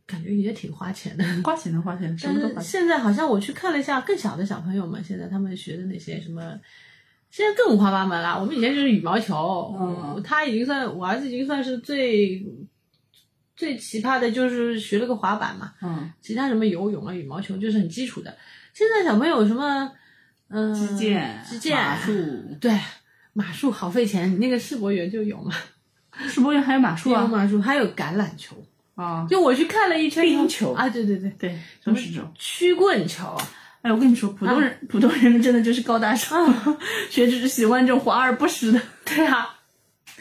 感觉也挺花钱的。花钱的花钱，什么都花现在好像我去看了一下更小的小朋友们，现在他们学的那些什么，现在更五花八门了。我们以前就是羽毛球，嗯他已经算我儿子已经算是最最奇葩的，就是学了个滑板嘛。嗯，其他什么游泳啊、羽毛球就是很基础的。现在小朋友什么，嗯、击剑、击剑、马术，对，马术好费钱，你那个世博园就有嘛，世博园还有马术啊。有马术，还有橄榄球。啊，就我去看了一圈冰球啊，对对对，对，都是这种。曲棍球，哎，我跟你说，普通人、普通人们真的就是高大上，学只是喜欢这种华而不实的。对啊，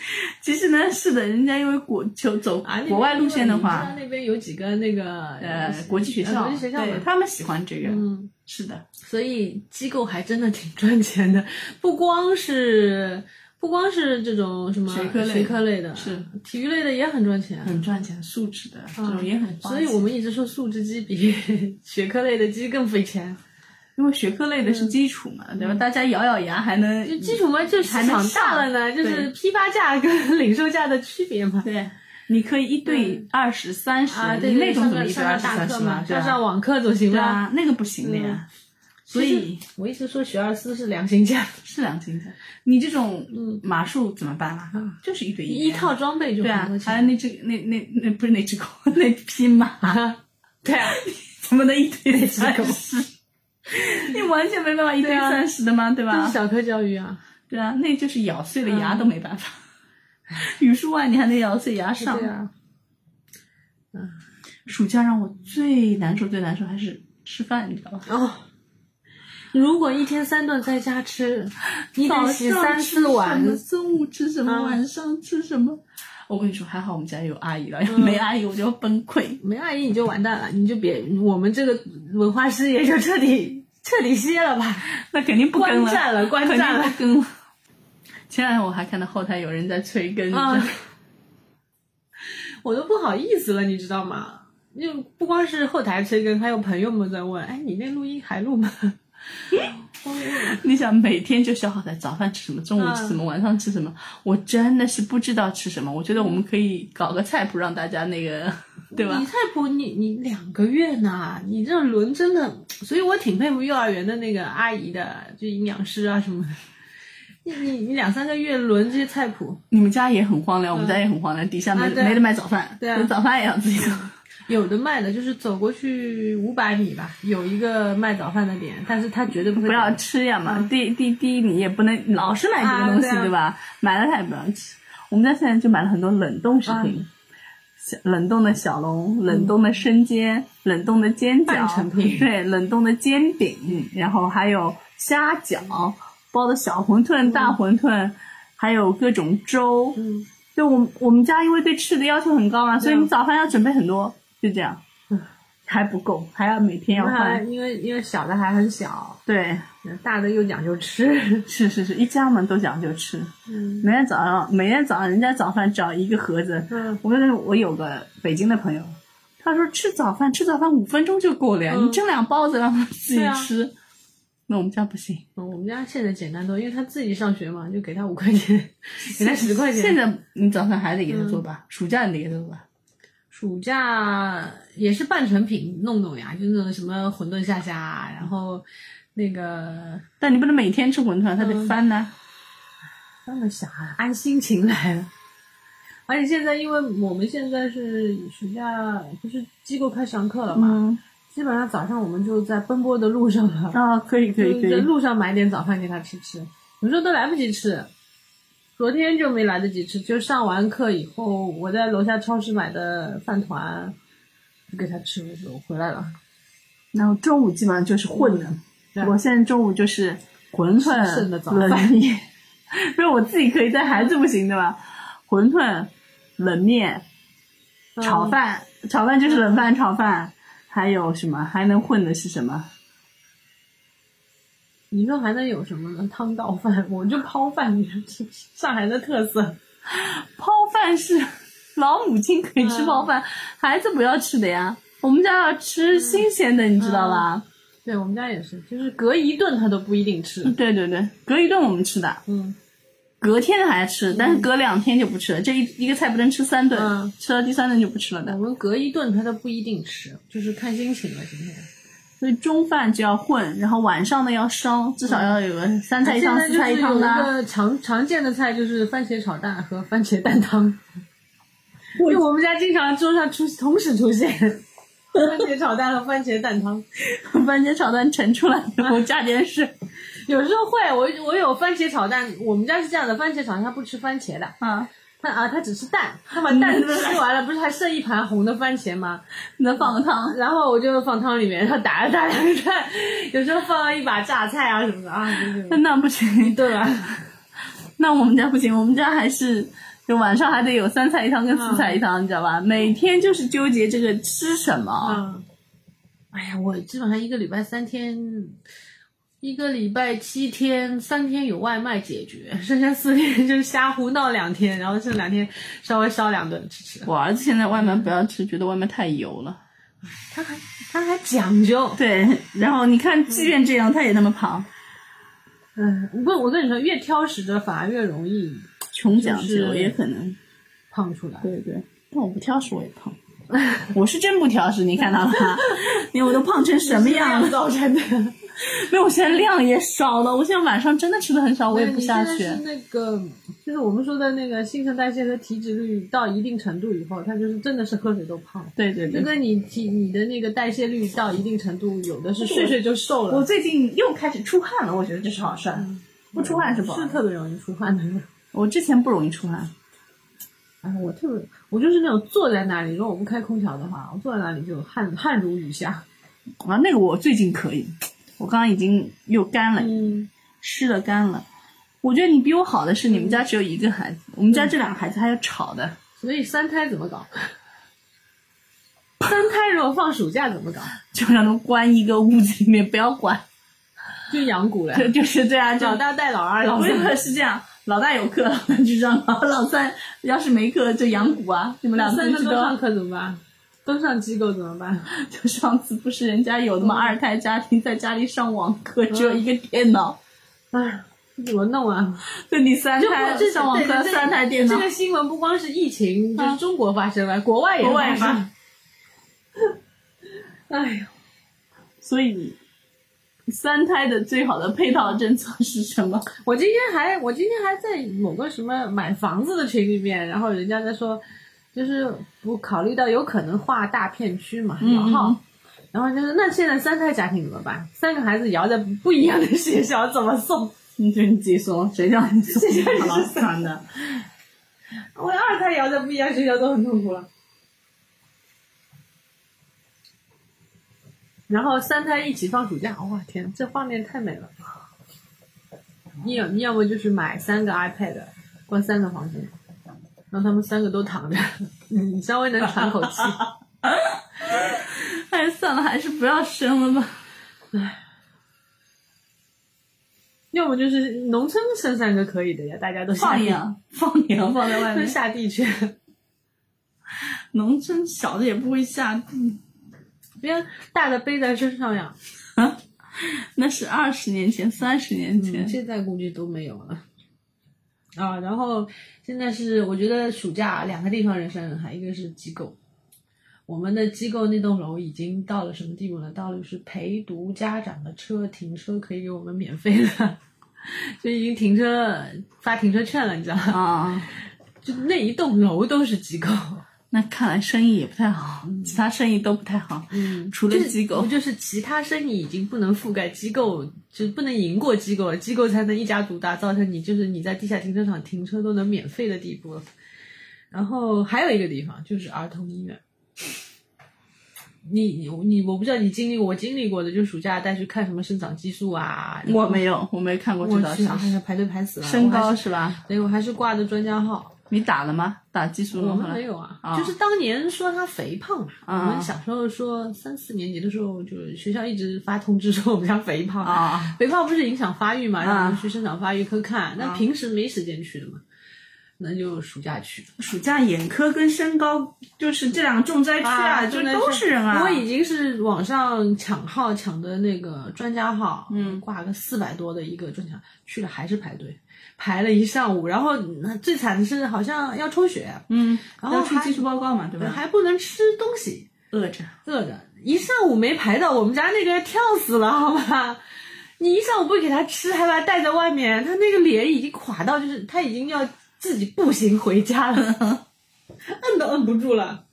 其实呢，是的，人家因为国就走国外路线的话那边有几个那个呃，国际学校，呃国际学校嘛，对他们喜欢这个。嗯，是的，所以机构还真的挺赚钱的，不光是不光是这种什么学科类学科类的，是体育类的也很赚钱。很赚钱，素质的这种也很。所以我们一直说素质机比 学科类的机更费钱。因为学科类的是基础嘛，对吧？大家咬咬牙还能就基础嘛，就市还大上了呢，就是批发价跟 零售价的区别嘛。对，你可以一对二十、三十，你，那种怎么一对上二十、三十上大课嘛，上上网课总行吧？那个不行的呀。所以我一直说学而思是良心价，是良心价。你这种马术怎么办啊？就是一对一，一套装备就对啊很多，还有。那只那那那不是那只狗，那匹马，对啊，怎么能一对只三狗十？你完全没办法一对对啊三十的吗？对这吧是？小科教育啊。对啊，那就是咬碎了牙都没办法。语数外你还能咬碎牙上对？啊，暑假让我最难受最难受还是吃饭，你知道吧？哦，如果一天三顿在家吃，你早得洗上三吃四碗什么，中午吃什么，啊晚上吃什么？我跟你说，还好我们家有阿姨了，要没阿姨我就要崩溃。没阿姨你就完蛋了，你就别我们这个文化事业就彻底彻底歇了吧，那肯定不跟了，观战了，观肯战了定不跟了。前两天我还看到后台有人在催更！我都不好意思了，你知道吗？就不光是后台催更，还有朋友们在问，哎，你那录音还录吗？你想每天就消耗在早饭吃什么，中午吃什么，晚上吃什么，我真的是不知道吃什么。我觉得我们可以搞个菜谱，让大家那个，对吧你？菜谱你你两个月呢，你这轮真的，所以我挺佩服幼儿园的那个阿姨的，就营养师啊什么的。你你你两三个月轮这些菜谱，你们家也很荒凉，我们家也很荒凉，底下没没得买早饭，对啊连早饭也要自己做。有的卖的就是走过去五百米吧，有一个卖早饭的点，但是他绝对不会不要吃呀嘛。第第第一，你也不能老是买这个东西，啊对啊对吧？买了他也不让吃。我们家现在就买了很多冷冻食品，小冷冻的小龙、冷冻的生煎、冷冻的煎半饺成品对，冷冻的煎饼，然后还有虾饺、包的小馄饨、大馄饨，还有各种粥。嗯，就我们我们家因为对吃的要求很高嘛，所以你早饭要准备很多，就这样。还不够，还要每天要换。因为因为小的还很小，对，大的又讲究吃，是是是，一家嘛都讲究吃。嗯每天早上，每天早上人家早饭只要一个盒子。嗯我跟我有个北京的朋友，他说吃早饭吃早饭五分钟就够了呀，嗯你蒸两包子让他自己吃。那我们家不行，嗯，我们家现在简单多，因为他自己上学嘛，就给他五块钱，给他十块钱。现在你早饭还得给他做吧，暑假你得给他做吧。暑假也是半成品弄弄呀，就那种什么馄饨下虾，然后那个但你不能每天吃馄饨，它得嗯翻呢。那么小孩按心情来了。而且现在，因为我们现在是暑假，不是机构开始上课了嘛，嗯，基本上早上我们就在奔波的路上了，啊，可以可以可以，路上买点早饭给他吃吃，有时候都来不及吃。昨天就没来得及吃，就上完课以后，我在楼下超市买的饭团，就给他吃了，就回来了。然后中午基本上就是混的。对我现在中午就是馄饨、冷面，不是我自己可以，但孩子不行对吧？馄饨、冷面、炒饭，炒饭就是冷饭炒饭，还有什么还能混的是什么？你说还能有什么呢？汤倒饭，我就泡饭，你说上海的特色。泡饭是老母亲可以吃泡饭，孩子不要吃的呀。我们家要吃新鲜的，你知道吧？对我们家也是，就是隔一顿他都不一定吃。对对对，隔一顿我们吃的，嗯，隔天还吃，但是隔两天就不吃了。这一一个菜不能吃三顿，嗯吃到第三顿就不吃了的我。们隔一顿他都不一定吃，就是看心情了。今天所以中饭就要混，然后晚上呢要烧，至少要有个三菜一汤、四菜一汤的。个常常见的菜就是番茄炒蛋和番茄蛋汤，因为我们家经常桌上出同时出现 番茄炒蛋和番茄蛋汤。番茄炒蛋盛出来以后加点水有时候会，我我有番茄炒蛋，我们家是这样的，番茄炒蛋他不吃番茄的，啊，他啊他只吃蛋，他把蛋都吃完了，不是还剩一盘红的番茄吗？能放个汤。然后我就放汤里面，然后打了打两个蛋，有时候放一把榨菜啊什么的啊，那那不行，对吧？那我们家不行，我们家还是就晚上还得有三菜一汤跟四菜一汤，你知道吧？每天就是纠结这个吃什么。嗯，哎呀，我基本上一个礼拜三天，一个礼拜七天，三天有外卖解决，剩下四天就是瞎胡闹两天，然后这两天稍微烧两顿吃吃。我儿子现在外卖不要吃，觉得外卖太油了。他还他还讲究，对，然后你看，即便这样，他也那么胖，嗯，不，我跟你说，越挑食的反而越容易穷讲究也可能。胖出来。对对，但我不挑食，我也胖。我是真不挑食，你看到了吗？你看我都胖成什么样了？造成的？没有，我现在量也少了。我现在晚上真的吃的很少，我也不下去那个，就是我们说的那个新陈代谢和体脂率到一定程度以后，它就是真的是喝水都胖。对对对，就跟你体你的那个代谢率到一定程度，有的是睡睡就瘦了，我最近又开始出汗了，我觉得这是好事儿。不出汗是不好是。特别容易出汗的。我之前不容易出汗，哎，我特别，我就是那种坐在那里，如果我不开空调的话，我坐在那里就汗汗如雨下。啊，那个我最近可以，我刚刚已经又干了，嗯，湿了干了。我觉得你比我好的是，你们家只有一个孩子，我们家这两个孩子还要吵的，所以三胎怎么搞？三胎如果放暑假怎么搞？就让他们关一个屋子里面，不要管。就养蛊了，就 就是对啊，就老大带老二，老三是这样，老大有课，老大去上课，老三要是没课就养蛊啊，你们俩三个都上课怎么办？都上机构怎么办？就上次不是人家有那么？二胎家庭在家里上网课，只有一个电脑，哎，这怎么弄啊？就你三就胎不这上网课，三台电脑这，个新闻不光是疫情，就是中国发生了，国外也发生发。哎呀，所以三胎的最好的配套政策是什么？我今天还我今天还在某个什么买房子的群里面，然后人家在说，就是不考虑到有可能划大片区嘛，嗯摇号。嗯然后就是那现在三胎家庭怎么办？三个孩子摇在不一样的学校怎么送？你就你自己说，谁叫你送？好了，算的。我二胎摇在不一样学校都很痛苦了。然后三胎一起放暑假，哇天，这画面太美了。你有你要么就是买三个 iPad，关三个房间，让他们三个都躺着，你稍微能喘口气。哎，算了，还是不要生了吧。要么就是农村生三个可以的呀，大家都放养，放 羊放在外都面。下地去。农村小的也不会下地，别大的背在身上呀。那是二十年前、三十年前。现在估计都没有了。啊，然后现在是我觉得暑假两个地方人山人海，一个是机构，我们的机构那栋楼已经到了什么地步呢？到了是陪读家长的车停车可以给我们免费的，就已经停车发停车券了，你知道吗？啊，就那一栋楼都是机构，那看来生意也不太好，其他生意都不太好，嗯，除了机构不就是其他生意已经不能覆盖机构，就不能赢过机构了，机构才能一家独大，造成你就是你在地下停车场停车都能免费的地步了。然后还有一个地方就是儿童医院，你你你，我不知道你经历，我经历过的就是暑假带去看什么生长激素啊，我没有，我没看过这我去，道消息。哎呀排队排死了，身高是是吧？对我还是挂的专家号。你打了吗？打激素了我吗？们没有啊，啊就是当年说他肥胖嘛。啊我们小时候说三四年级的时候，就是学校一直发通知说我们家肥胖。啊，肥胖不是影响发育嘛，啊让我们去生长发育科看。那啊平时没时间去的嘛，那就暑假去。暑假眼科跟身高就是这两个重灾区啊，就都是人啊。我已经是网上抢号抢的那个专家号，嗯挂个四百多的一个专家，去了还是排队，排了一上午。然后那最惨的是好像要抽血，嗯，然后出技术报告嘛，对吧？还不能吃东西。饿着。饿着，一上午没排到，我们家那个跳死了，好吧？你一上午不给他吃，还把他带在外面，他那个脸已经垮到，就是他已经要自己步行回家了，摁都摁不住了，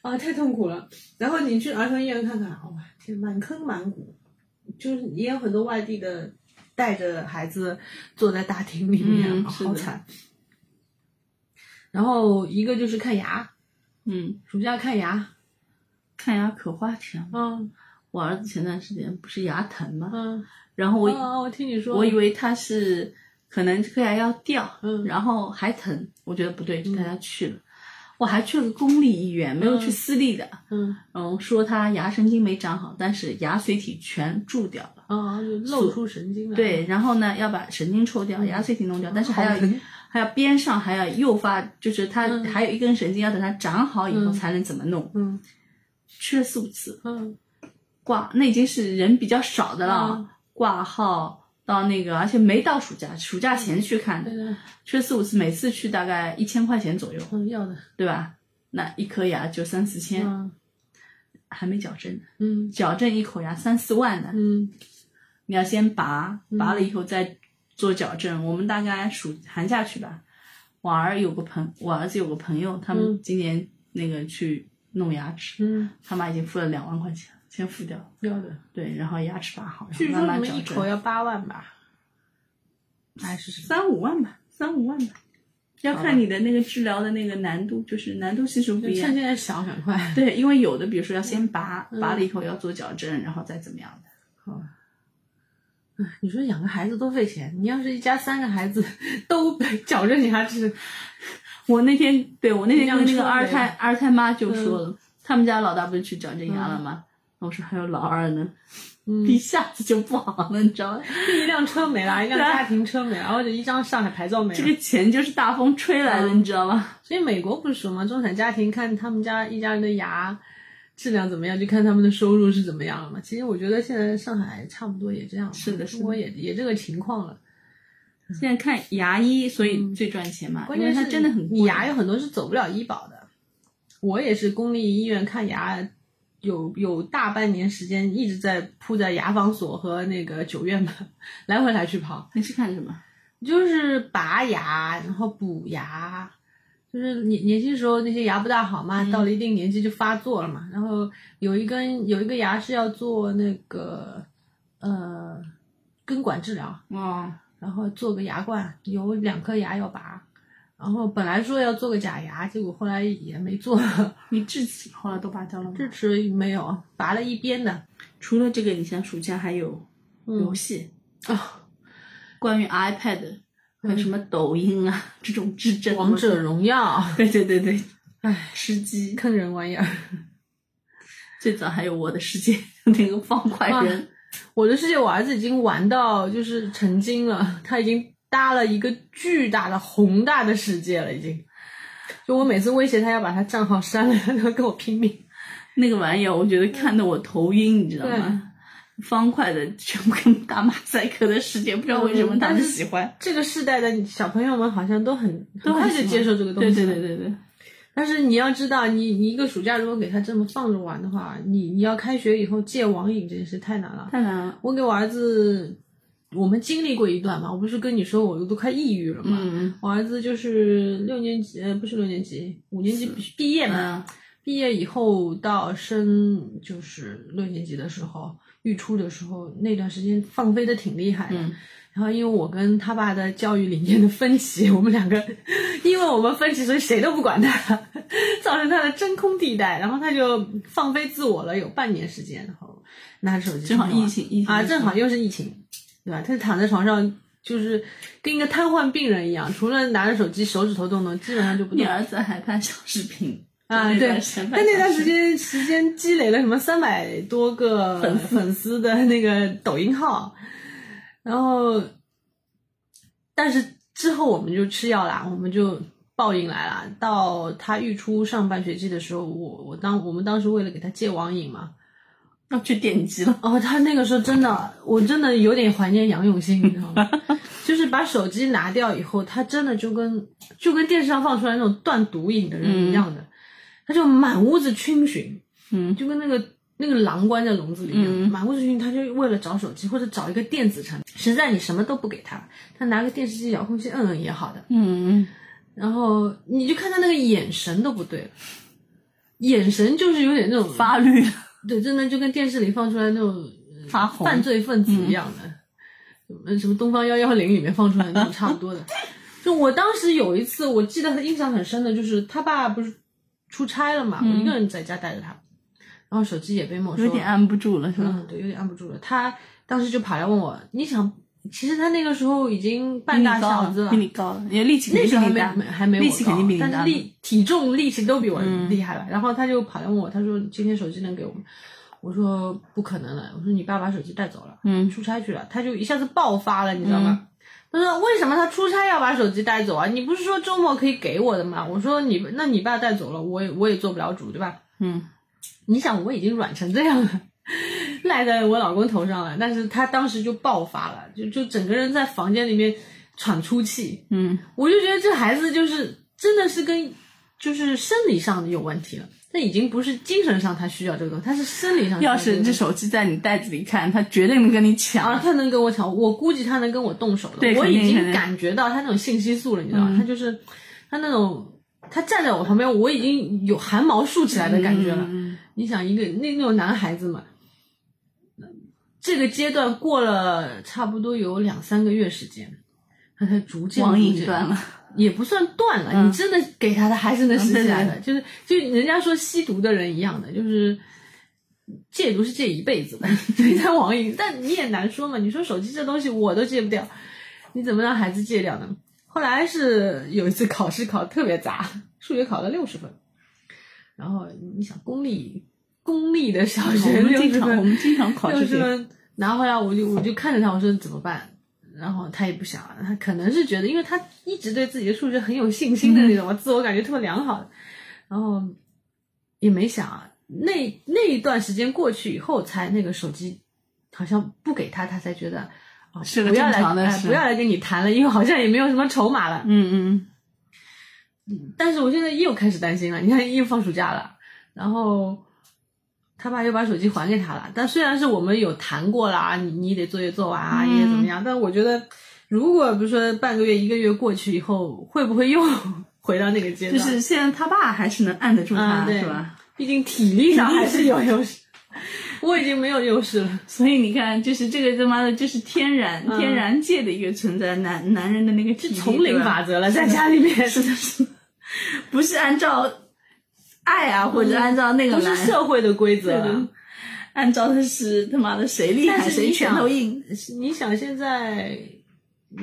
啊，太痛苦了。然后你去儿童医院看看，哇，天，满坑满谷，就是也有很多外地的带着孩子坐在大厅里面，啊嗯好惨。然后一个就是看牙，嗯，暑假看牙，看牙可花钱了。嗯我儿子前段时间不是牙疼吗？嗯。然后我、哦，我听你说，我以为他是可能颗牙要掉，嗯。然后还疼，我觉得不对，就带他去了。我还去了个公立医院，没有去私立的。嗯。嗯，说他牙神经没长好，但是牙髓体全蛀掉了。啊，就露出神经了，对，然后呢，要把神经抽掉，牙髓体弄掉，但是还要还要边上还要诱发，就是它嗯还有一根神经要等它长好以后嗯。才能怎么弄。嗯。去了四五次，嗯。挂那已经是人比较少的了，嗯。挂号到那个，而且没到暑假，暑假前去看的，去了四五次，每次去大概一千块钱左右，嗯要的，对吧？那一颗牙就三四千，嗯还没矫正呢，嗯矫正一口牙三四万呢。嗯你要先拔，嗯拔了以后再做矫正。我们大概暑寒假去吧。我儿有个朋，我儿子有个朋友，他们嗯今年那个去弄牙齿，嗯他妈已经付了两万块钱，先付掉。要的，对，然后牙齿拔好，然据说后慢慢矫什么一口，要八万吧，还是？三五万吧，三五万吧。要看你的那个治疗的那个难度，就是难度系数不一样就趁。现在小赶快，对，因为有的，比如说要先拔，嗯拔了以后要做矫正，然后再怎么样的。好吧。唉你说养个孩子多费钱，你要是一家三个孩子都矫正牙齿，我那天对我那天跟那个二胎二胎妈就说了，他们家老大不是去矫正牙了吗？我说还有老二呢，嗯，一下子就不好了，你知道吗？一辆车没了，一辆家庭车没了，或者一张上海牌照没了。这个钱就是大风吹来的，嗯你知道吗？所以美国不是说吗？中产家庭看他们家一家人的牙质量怎么样，就看他们的收入是怎么样了嘛。其实我觉得现在上海差不多也这样，是的中国也也这个情况了。现在看牙医，所以最赚钱嘛，关键是真的很贵。你牙有很多是走不了医保的。我也是公立医院看牙，有有大半年时间一直在扑在牙防所和那个九院嘛，来回来去跑。你是看什么？就是拔牙，然后补牙，就是年年轻时候那些牙不大好嘛，嗯到了一定年纪就发作了嘛。然后有一根有一个牙是要做那个呃根管治疗，哦，然后做个牙冠，有两颗牙要拔。然后本来说要做个假牙，结果后来也没做，你智齿后来都拔掉了吗？智齿没有，拔了一边的。除了这个，你像暑假还有嗯游戏，啊、关于 iPad，还有什么抖音啊这种智障。王者，荣耀，对对对对，唉，吃鸡。坑人玩意儿。最早还有我的世界那个方块人，我的世界，我儿子已经玩到就是成精了，他已经搭了一个巨大的宏大的世界了，已经。就我每次威胁他要把他账号删了，他都跟我拼命。那个玩意儿，我觉得看得我头晕，你知道吗？方块的全部跟打马赛克的世界，不知道为什么他们喜欢，这个世代的小朋友们好像都很都很快就接受这个东西对。对对对对，但是你要知道，你你一个暑假如果给他这么放着玩的话，你你要开学以后戒网瘾这件事太难了。太难了。我给我儿子，我们经历过一段嘛，我不是跟你说我都快抑郁了嘛。嗯我儿子就是六年级，呃，不是六年级，五年级毕业嘛。嗯毕业以后到升就是六年级的时候，预初的时候，那段时间放飞的挺厉害的。嗯然后因为我跟他爸的教育理念的分歧，我们两个因为我们分歧，所以谁都不管他，造成他的真空地带。然后他就放飞自我了，有半年时间，然后拿着手机正好疫情疫情啊，正好又是疫情，对吧？他躺在床上。就是跟一个瘫痪病人一样，除了拿着手机手指头动动，基本上就不动。你儿子还拍小视频啊，对，他那段时间时间积累了什么三百多个粉粉丝的那个抖音号，然后，但是之后我们就吃药啦，我们就报应来了。到他预初上半学期的时候，我我当我们当时为了给他戒网瘾嘛，要去点击了。哦，他那个时候真的，我真的有点怀念杨永信，你知道吗？就是把手机拿掉以后，他真的就跟就跟电视上放出来那种断毒瘾的人一样的，他就满屋子逡巡，嗯，就跟那个那个狼关在笼子里面，嗯。满屋子逡，他就为了找手机或者找一个电子产品，实在你什么都不给他，他拿个电视机遥控器摁摁也好的，嗯，然后你就看他那个眼神都不对了，眼神就是有点那种发绿对，真的就跟电视里放出来那种呃发红犯罪分子一样的，嗯什么《东方幺幺零》里面放出来那种差不多的。就我当时有一次，我记得印象很深的，就是他爸不是出差了嘛，我一个人在家带着他，然后手机也被没收了，有点按不住了，是吧？嗯，对，有点按不住了。他当时就跑来问我，你想，其实他那个时候已经半大小子了比，你高了，你的力气肯那时候还没还没我力气肯定比你高但是力体重力气都比我嗯厉害了。然后他就跑来问我，他说今天手机能给我吗？我说不可能了，我说你爸把手机带走了，嗯出差去了。他就一下子爆发了，你知道吗？他说为什么他出差要把手机带走啊？你不是说周末可以给我的吗？我说你那你爸带走了，我也我也做不了主，对吧？嗯，你想我已经软成这样了，赖在我老公头上了，但是他当时就爆发了，就就整个人在房间里面喘粗气，嗯，我就觉得这孩子就是真的是跟就是生理上有问题了，他已经不是精神上他需要这个东西，他是生理上需要是这手机在你袋子里看，他绝对能跟你啊，抢。他能跟我抢，我估计他能跟我动手的。对我已经感觉到他那种信息素了，你知道吗？嗯他就是他那种，他站在我旁边，我已经有汗毛竖起来的感觉了。嗯你想，一个那那种男孩子嘛，这个阶段过了差不多有两三个月时间，他才逐渐网瘾断了，也不算断了，嗯你真的给他，他还是能拾起来的。嗯就是就人家说吸毒的人一样的，就是戒毒是戒一辈子的，对他网瘾，但你也难说嘛。你说手机这东西我都戒不掉，你怎么让孩子戒掉呢？后来是有一次考试考得特别杂，数学考了六十分，然后你想公立公立的小学我们六十分经常我，们经常考六这个，十分拿回来，我就我就看着他，我说怎么办？然后他也不想，他可能是觉得，因为他一直对自己的数学很有信心的那种，自我感觉特别良好的，然后也没想啊，那那一段时间过去以后，才那个手机好像不给他，他才觉得哦，是个不要来正常的事哎不要来跟你谈了，因为好像也没有什么筹码了。嗯嗯，但是我现在又开始担心了，你看又放暑假了，然后他爸又把手机还给他了。但虽然是我们有谈过啦，你你得作业做完啊，你也怎么样，但我觉得如果比如说半个月、一个月过去以后，会不会又 回到那个阶段就？是现在他爸还是能按得住他，嗯对是吧？毕竟体力上还是有优势，我已经没有优势了。所以你看，就是这个他妈的，就是天然、嗯天然界的一个存在，男男人的那个体力丛林法则了，在家里面是的，是的，不是按照爱啊，或者按照那个不是，社会的规则。按照的是他妈的谁厉害谁拳头硬。你想现在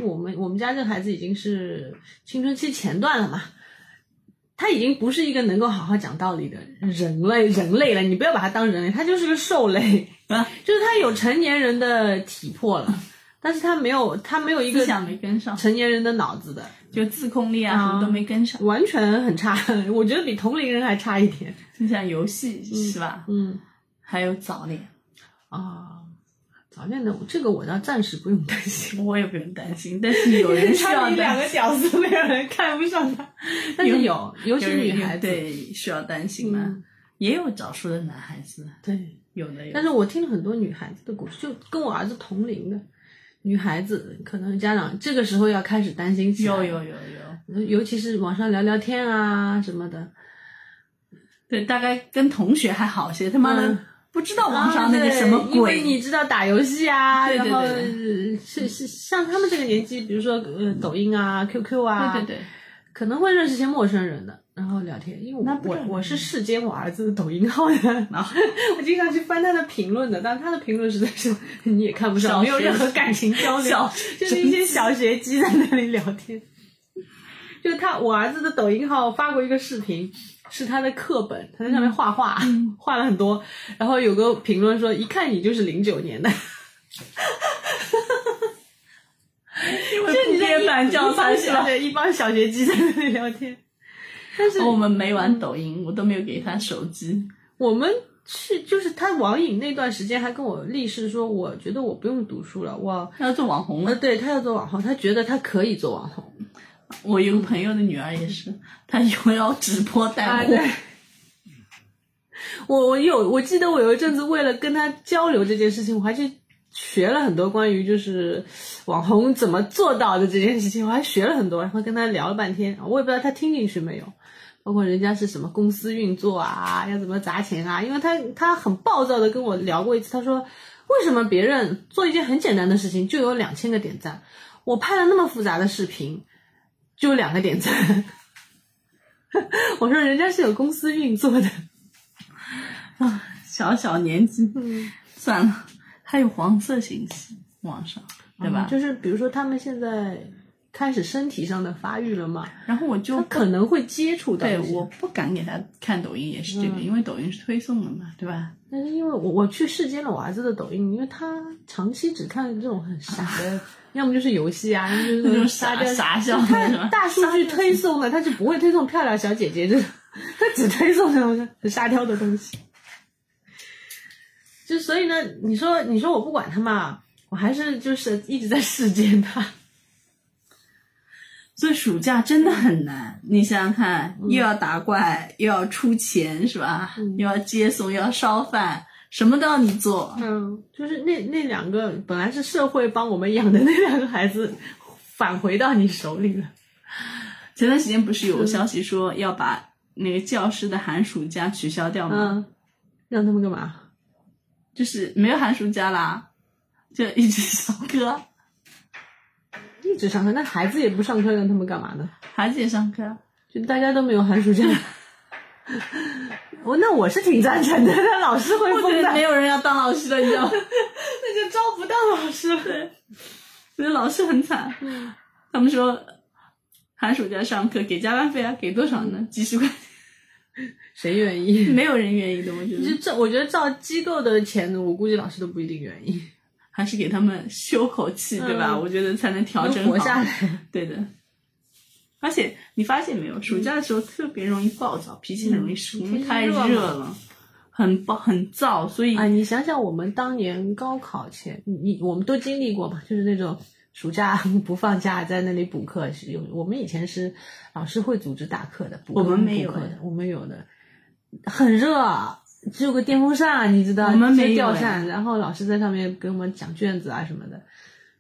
我们我们家这孩子已经是青春期前段了嘛，他已经不是一个能够好好讲道理的人类人类了，你不要把他当人类，他就是个兽类，啊。就是他有成年人的体魄了，但是他没有他没有一个思想没跟上，成年人的脑子的，就自控力啊啊什么都没跟上。完全很差，我觉得比同龄人还差一点。你想游戏是吧？嗯还有早恋，啊，早恋的这个我倒暂时不用担心。我也不用担心，但是有人需要他 两个屌丝，没有人看不上他。但是有，尤其女孩子，对需要担心嘛，嗯也有早熟的男孩子，对。有的有。但是我听了很多女孩子的故事，就跟我儿子同龄的女孩子，可能家长这个时候要开始担心起来。有有有有，尤其是网上聊聊天啊什么的，对，大概跟同学还好些，他妈的嗯不知道网上那个什么啊对因为，你知道打游戏啊，对对然后是是像他们这个年纪，比如说呃抖音啊、QQ 啊，对对对，可能会认识些陌生人的，然后聊天。因为我那不然我我是世间我儿子的抖音号的，然 后我经常去翻他的评论的，但他的评论实在是 你也看不上，小没有任何感情交流小，就是一些小学鸡在那里聊天。就他，我儿子的抖音号发过一个视频，是他的课本，他在上面画画，画了很多，然后有个评论说，一看你就是零九年的，因为不就你在编版教一帮材是吧？小学一帮小学鸡在那里聊天，但是我们没玩抖音，我都没有给他手机。我们去就是他网瘾那段时间还跟我立誓说，我觉得我不用读书了，我他要做网红呃了。对他要做网红，他觉得他可以做网红。我有个朋友的女儿也是，她有要直播带啊，货，对。我我有我记得我有一阵子为了跟他交流这件事情，我还去学了很多关于就是网红怎么做到的这件事情，我还学了很多，然后跟他聊了半天，我也不知道他听进去没有。包括人家是什么公司运作啊，要怎么砸钱啊，因为他他很暴躁的跟我聊过一次，他说为什么别人做一件很简单的事情就有两千个点赞，我拍了那么复杂的视频就有两个点赞。我说人家是有公司运作的 啊，小小年纪，嗯，算了，还有黄色信息，网上对吧？嗯就是比如说他们现在开始身体上的发育了嘛，然后我就他可能会接触到对我不敢给他看抖音，也是这个，嗯因为抖音是推送的嘛，对吧？但是因为我我去视奸了我儿子的抖音，因为他长期只看这种很傻的，要么就是游戏啊，要么就是 那种傻傻笑的是吧他大数据推送的，他就不会推送漂亮小姐姐这种，他只推送那种很沙雕的东西。就所以呢，你说你说我不管他嘛，我还是就是一直在视奸他。所以暑假真的很难，你想想看，又要打怪，又要出钱，是吧？嗯又要接送，又要烧饭，什么都要你做。嗯，就是那那两个本来是社会帮我们养的那两个孩子，返回到你手里了。前段时间不是有消息说要把那个教师的寒暑假取消掉吗？嗯，让他们干嘛？就是没有寒暑假啦，就一直上课，一直上课，那孩子也不上课，让他们干嘛呢？孩子也上课。就大家都没有寒暑假。我 那我是挺赞成的，但老师会我疯的，觉得没有人要当老师的，你知道吗？那就招不到老师了。我觉得老师很惨。他们说寒暑假上课给加班费啊，给多少呢？几十块，谁愿意？没有人愿意的。我觉得就照，我觉得照机构的钱，我估计老师都不一定愿意。还是给他们休口气，对吧？嗯我觉得才能调整好下来。对的。而且你发现没有，暑假的时候特别容易暴躁，脾气很容易失控，因为太热了，很暴很燥，所以啊，你想想，我们当年高考前，你你我们都经历过嘛，就是那种暑假 不放假在那里补课，是有我们以前是老师会组织大课的，补课我们没有的，我们有的，很热，只有个电风扇，你知道，我们没吊扇，然后老师在上面给我们讲卷子啊什么的，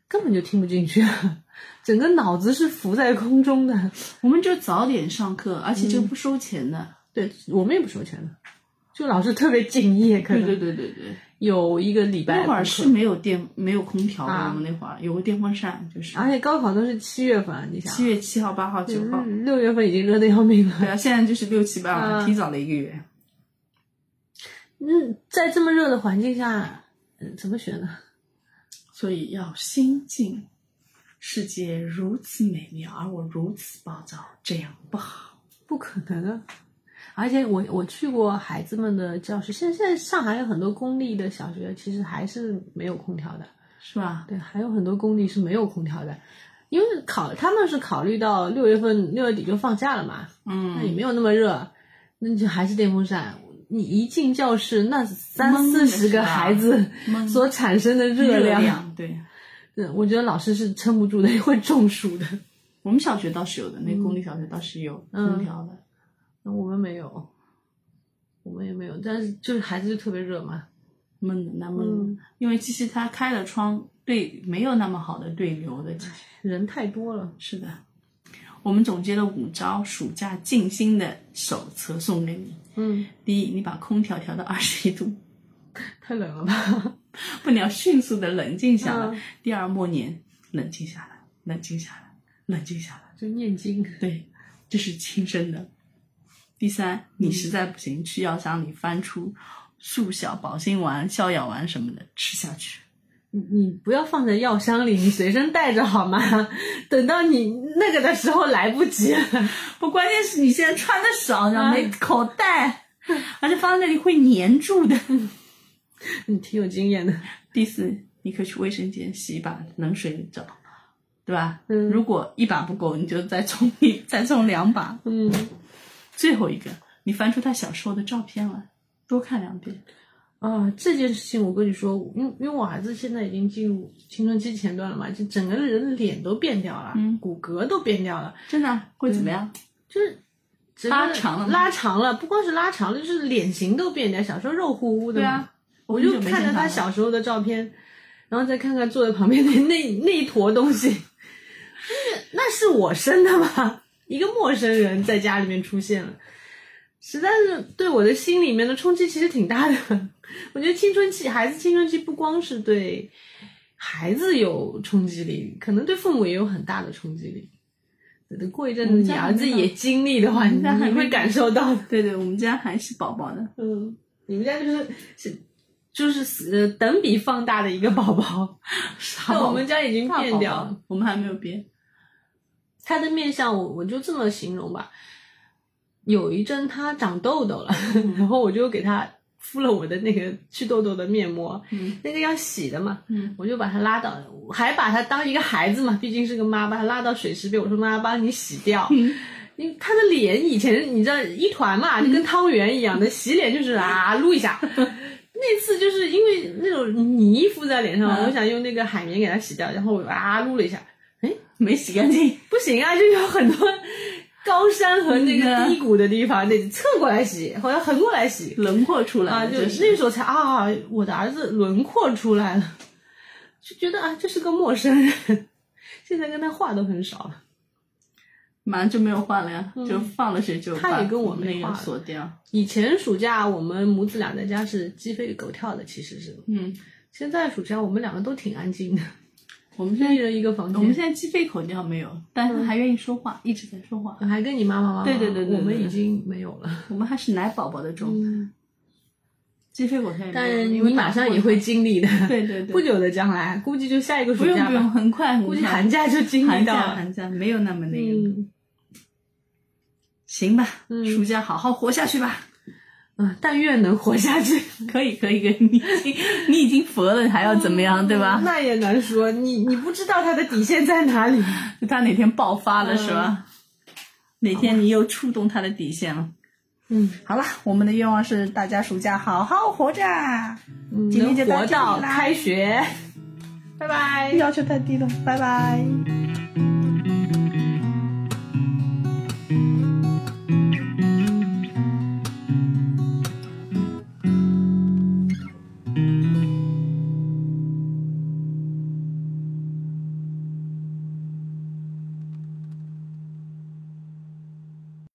根本就听不进去，整个脑子是浮在空中的。我们就早点上课，而且这个不收钱的。对我们也不收钱的，就老师特别敬业，可能。对对对对对，有一个礼拜那会儿是没有电没有空调的，啊。我们那会儿有个电风扇，就是。而且高考都是七月份，你想。七月七号、八号、九号。嗯六月份已经热的要命了。对啊，现在就是六七八，啊。提早了一个月。嗯，在这么热的环境下，嗯，怎么学呢？所以要心静。世界如此美妙，而我如此暴躁，这样不好。不可能啊！而且我我去过孩子们的教室，现在现在上海有很多公立的小学，其实还是没有空调的。是吧？对，还有很多公立是没有空调的，因为考他们是考虑到六月份六月底就放假了嘛，嗯那也嗯，没有那么热，那就还是电风扇。你一进教室，那三四十个孩子所产生的热热量，对。对我觉得老师是撑不住的，会中暑的。我们小学倒是有的，那公立小学倒是有空调的。那我们没有，我们也没有，但是就是孩子就特别热嘛。闷的那闷因为其实他开了窗，对没有那么好的对流的。人太多了，是的，我们总结了五招暑假静心的手册送给你。嗯，第一，你把空调调到二十一度，太冷了吧？不，你要迅速的冷静下来。嗯第二，默念冷静下来，冷静下来，冷静下来。就念经，对，这是亲生的。第三，你实在不行，去药箱里翻出速效保心丸、逍遥丸什么的吃下去。你你不要放在药箱里，你随身带着好吗？等到你那个的时候来不及了。不，关键是你现在穿的少，然啊后没口袋，而且放在那里会粘住的。你挺有经验的，第四，你可以去卫生间洗一把冷水澡，对吧？嗯如果一把不够，你就再冲一 再冲两把。嗯，最后一个，你翻出他小时候的照片来，多看两遍。啊，这件事情我跟你说，因因为我儿子现在已经进入青春期前段了嘛，就整个人脸都变掉了，嗯骨骼都变掉了，真的啊会怎么样？就是拉长了拉长了，不光是拉长了，就是脸型都变掉。小时候肉乎乎的嘛，对啊，我就看着他小时候的照片，然后再看看坐在旁边的那那一坨东西，那 那是我生的吗？一个陌生人在家里面出现了，实在是对我的心里面的冲击其实挺大的。我觉得青春期孩子青春期不光是对孩子有冲击力，可能对父母也有很大的冲击力。等过一阵子你儿子也经历的话，你会感受到。对对，我们家还是宝宝呢。嗯，你们家就是是就是呃等比放大的一个宝宝，傻 那我们家已经变掉了。我们还没有变。他的面相我我就这么形容吧，有一阵他长痘痘了，然后我就给他敷了我的那个祛痘痘的面膜，嗯那个要洗的嘛，嗯我就把他拉到，还把他当一个孩子嘛，毕竟是个妈，把他拉到水池边，我说妈帮你洗掉。嗯因为他的脸以前你知道一团嘛，就跟汤圆一样的，洗脸就是啊撸一下。那次就是因为那种泥敷在脸上，嗯我想用那个海绵给他洗掉，然后我啊撸了一下，哎没洗干净。不行啊，就有很多高山和那个嗯。低谷的地方，得侧过来洗，或者横过来洗。轮廓出来啊，了，就就是。那时候才啊，我的儿子轮廓出来了，就觉得啊，这是个陌生人，现在跟他话都很少了。马上就没有话了呀，嗯。就放了学就他也跟我没那个锁掉。以前暑假我们母子俩在家是鸡飞狗跳的，其实是。嗯，现在暑假我们两个都挺安静的，我们现在一人一个房间我们。现在鸡飞狗跳没有，但是还愿意说话，一直在说话。还跟你妈妈吗？对对对对对我们已经没有了。我们还是奶宝宝的种，嗯，鸡飞狗跳也没有。但你马上也会经历的。对对对，不久的将来，估计就下一个暑不用不用，假吧。很快很快。估计寒假就经历寒到寒假没有那么那个。嗯行吧，嗯暑假好好活下去吧。嗯，但愿能活下去。可以可以可以，你已经 你已经佛了，还要怎么样，对吧？那也难说，你你不知道他的底线在哪里。就 他哪天爆发了，是吧？嗯哪天你又触动他的底线了？嗯，好了，我们的愿望是大家暑假好好活着。嗯今天就能活到这里啦到开学。拜拜。要求太低了，拜拜。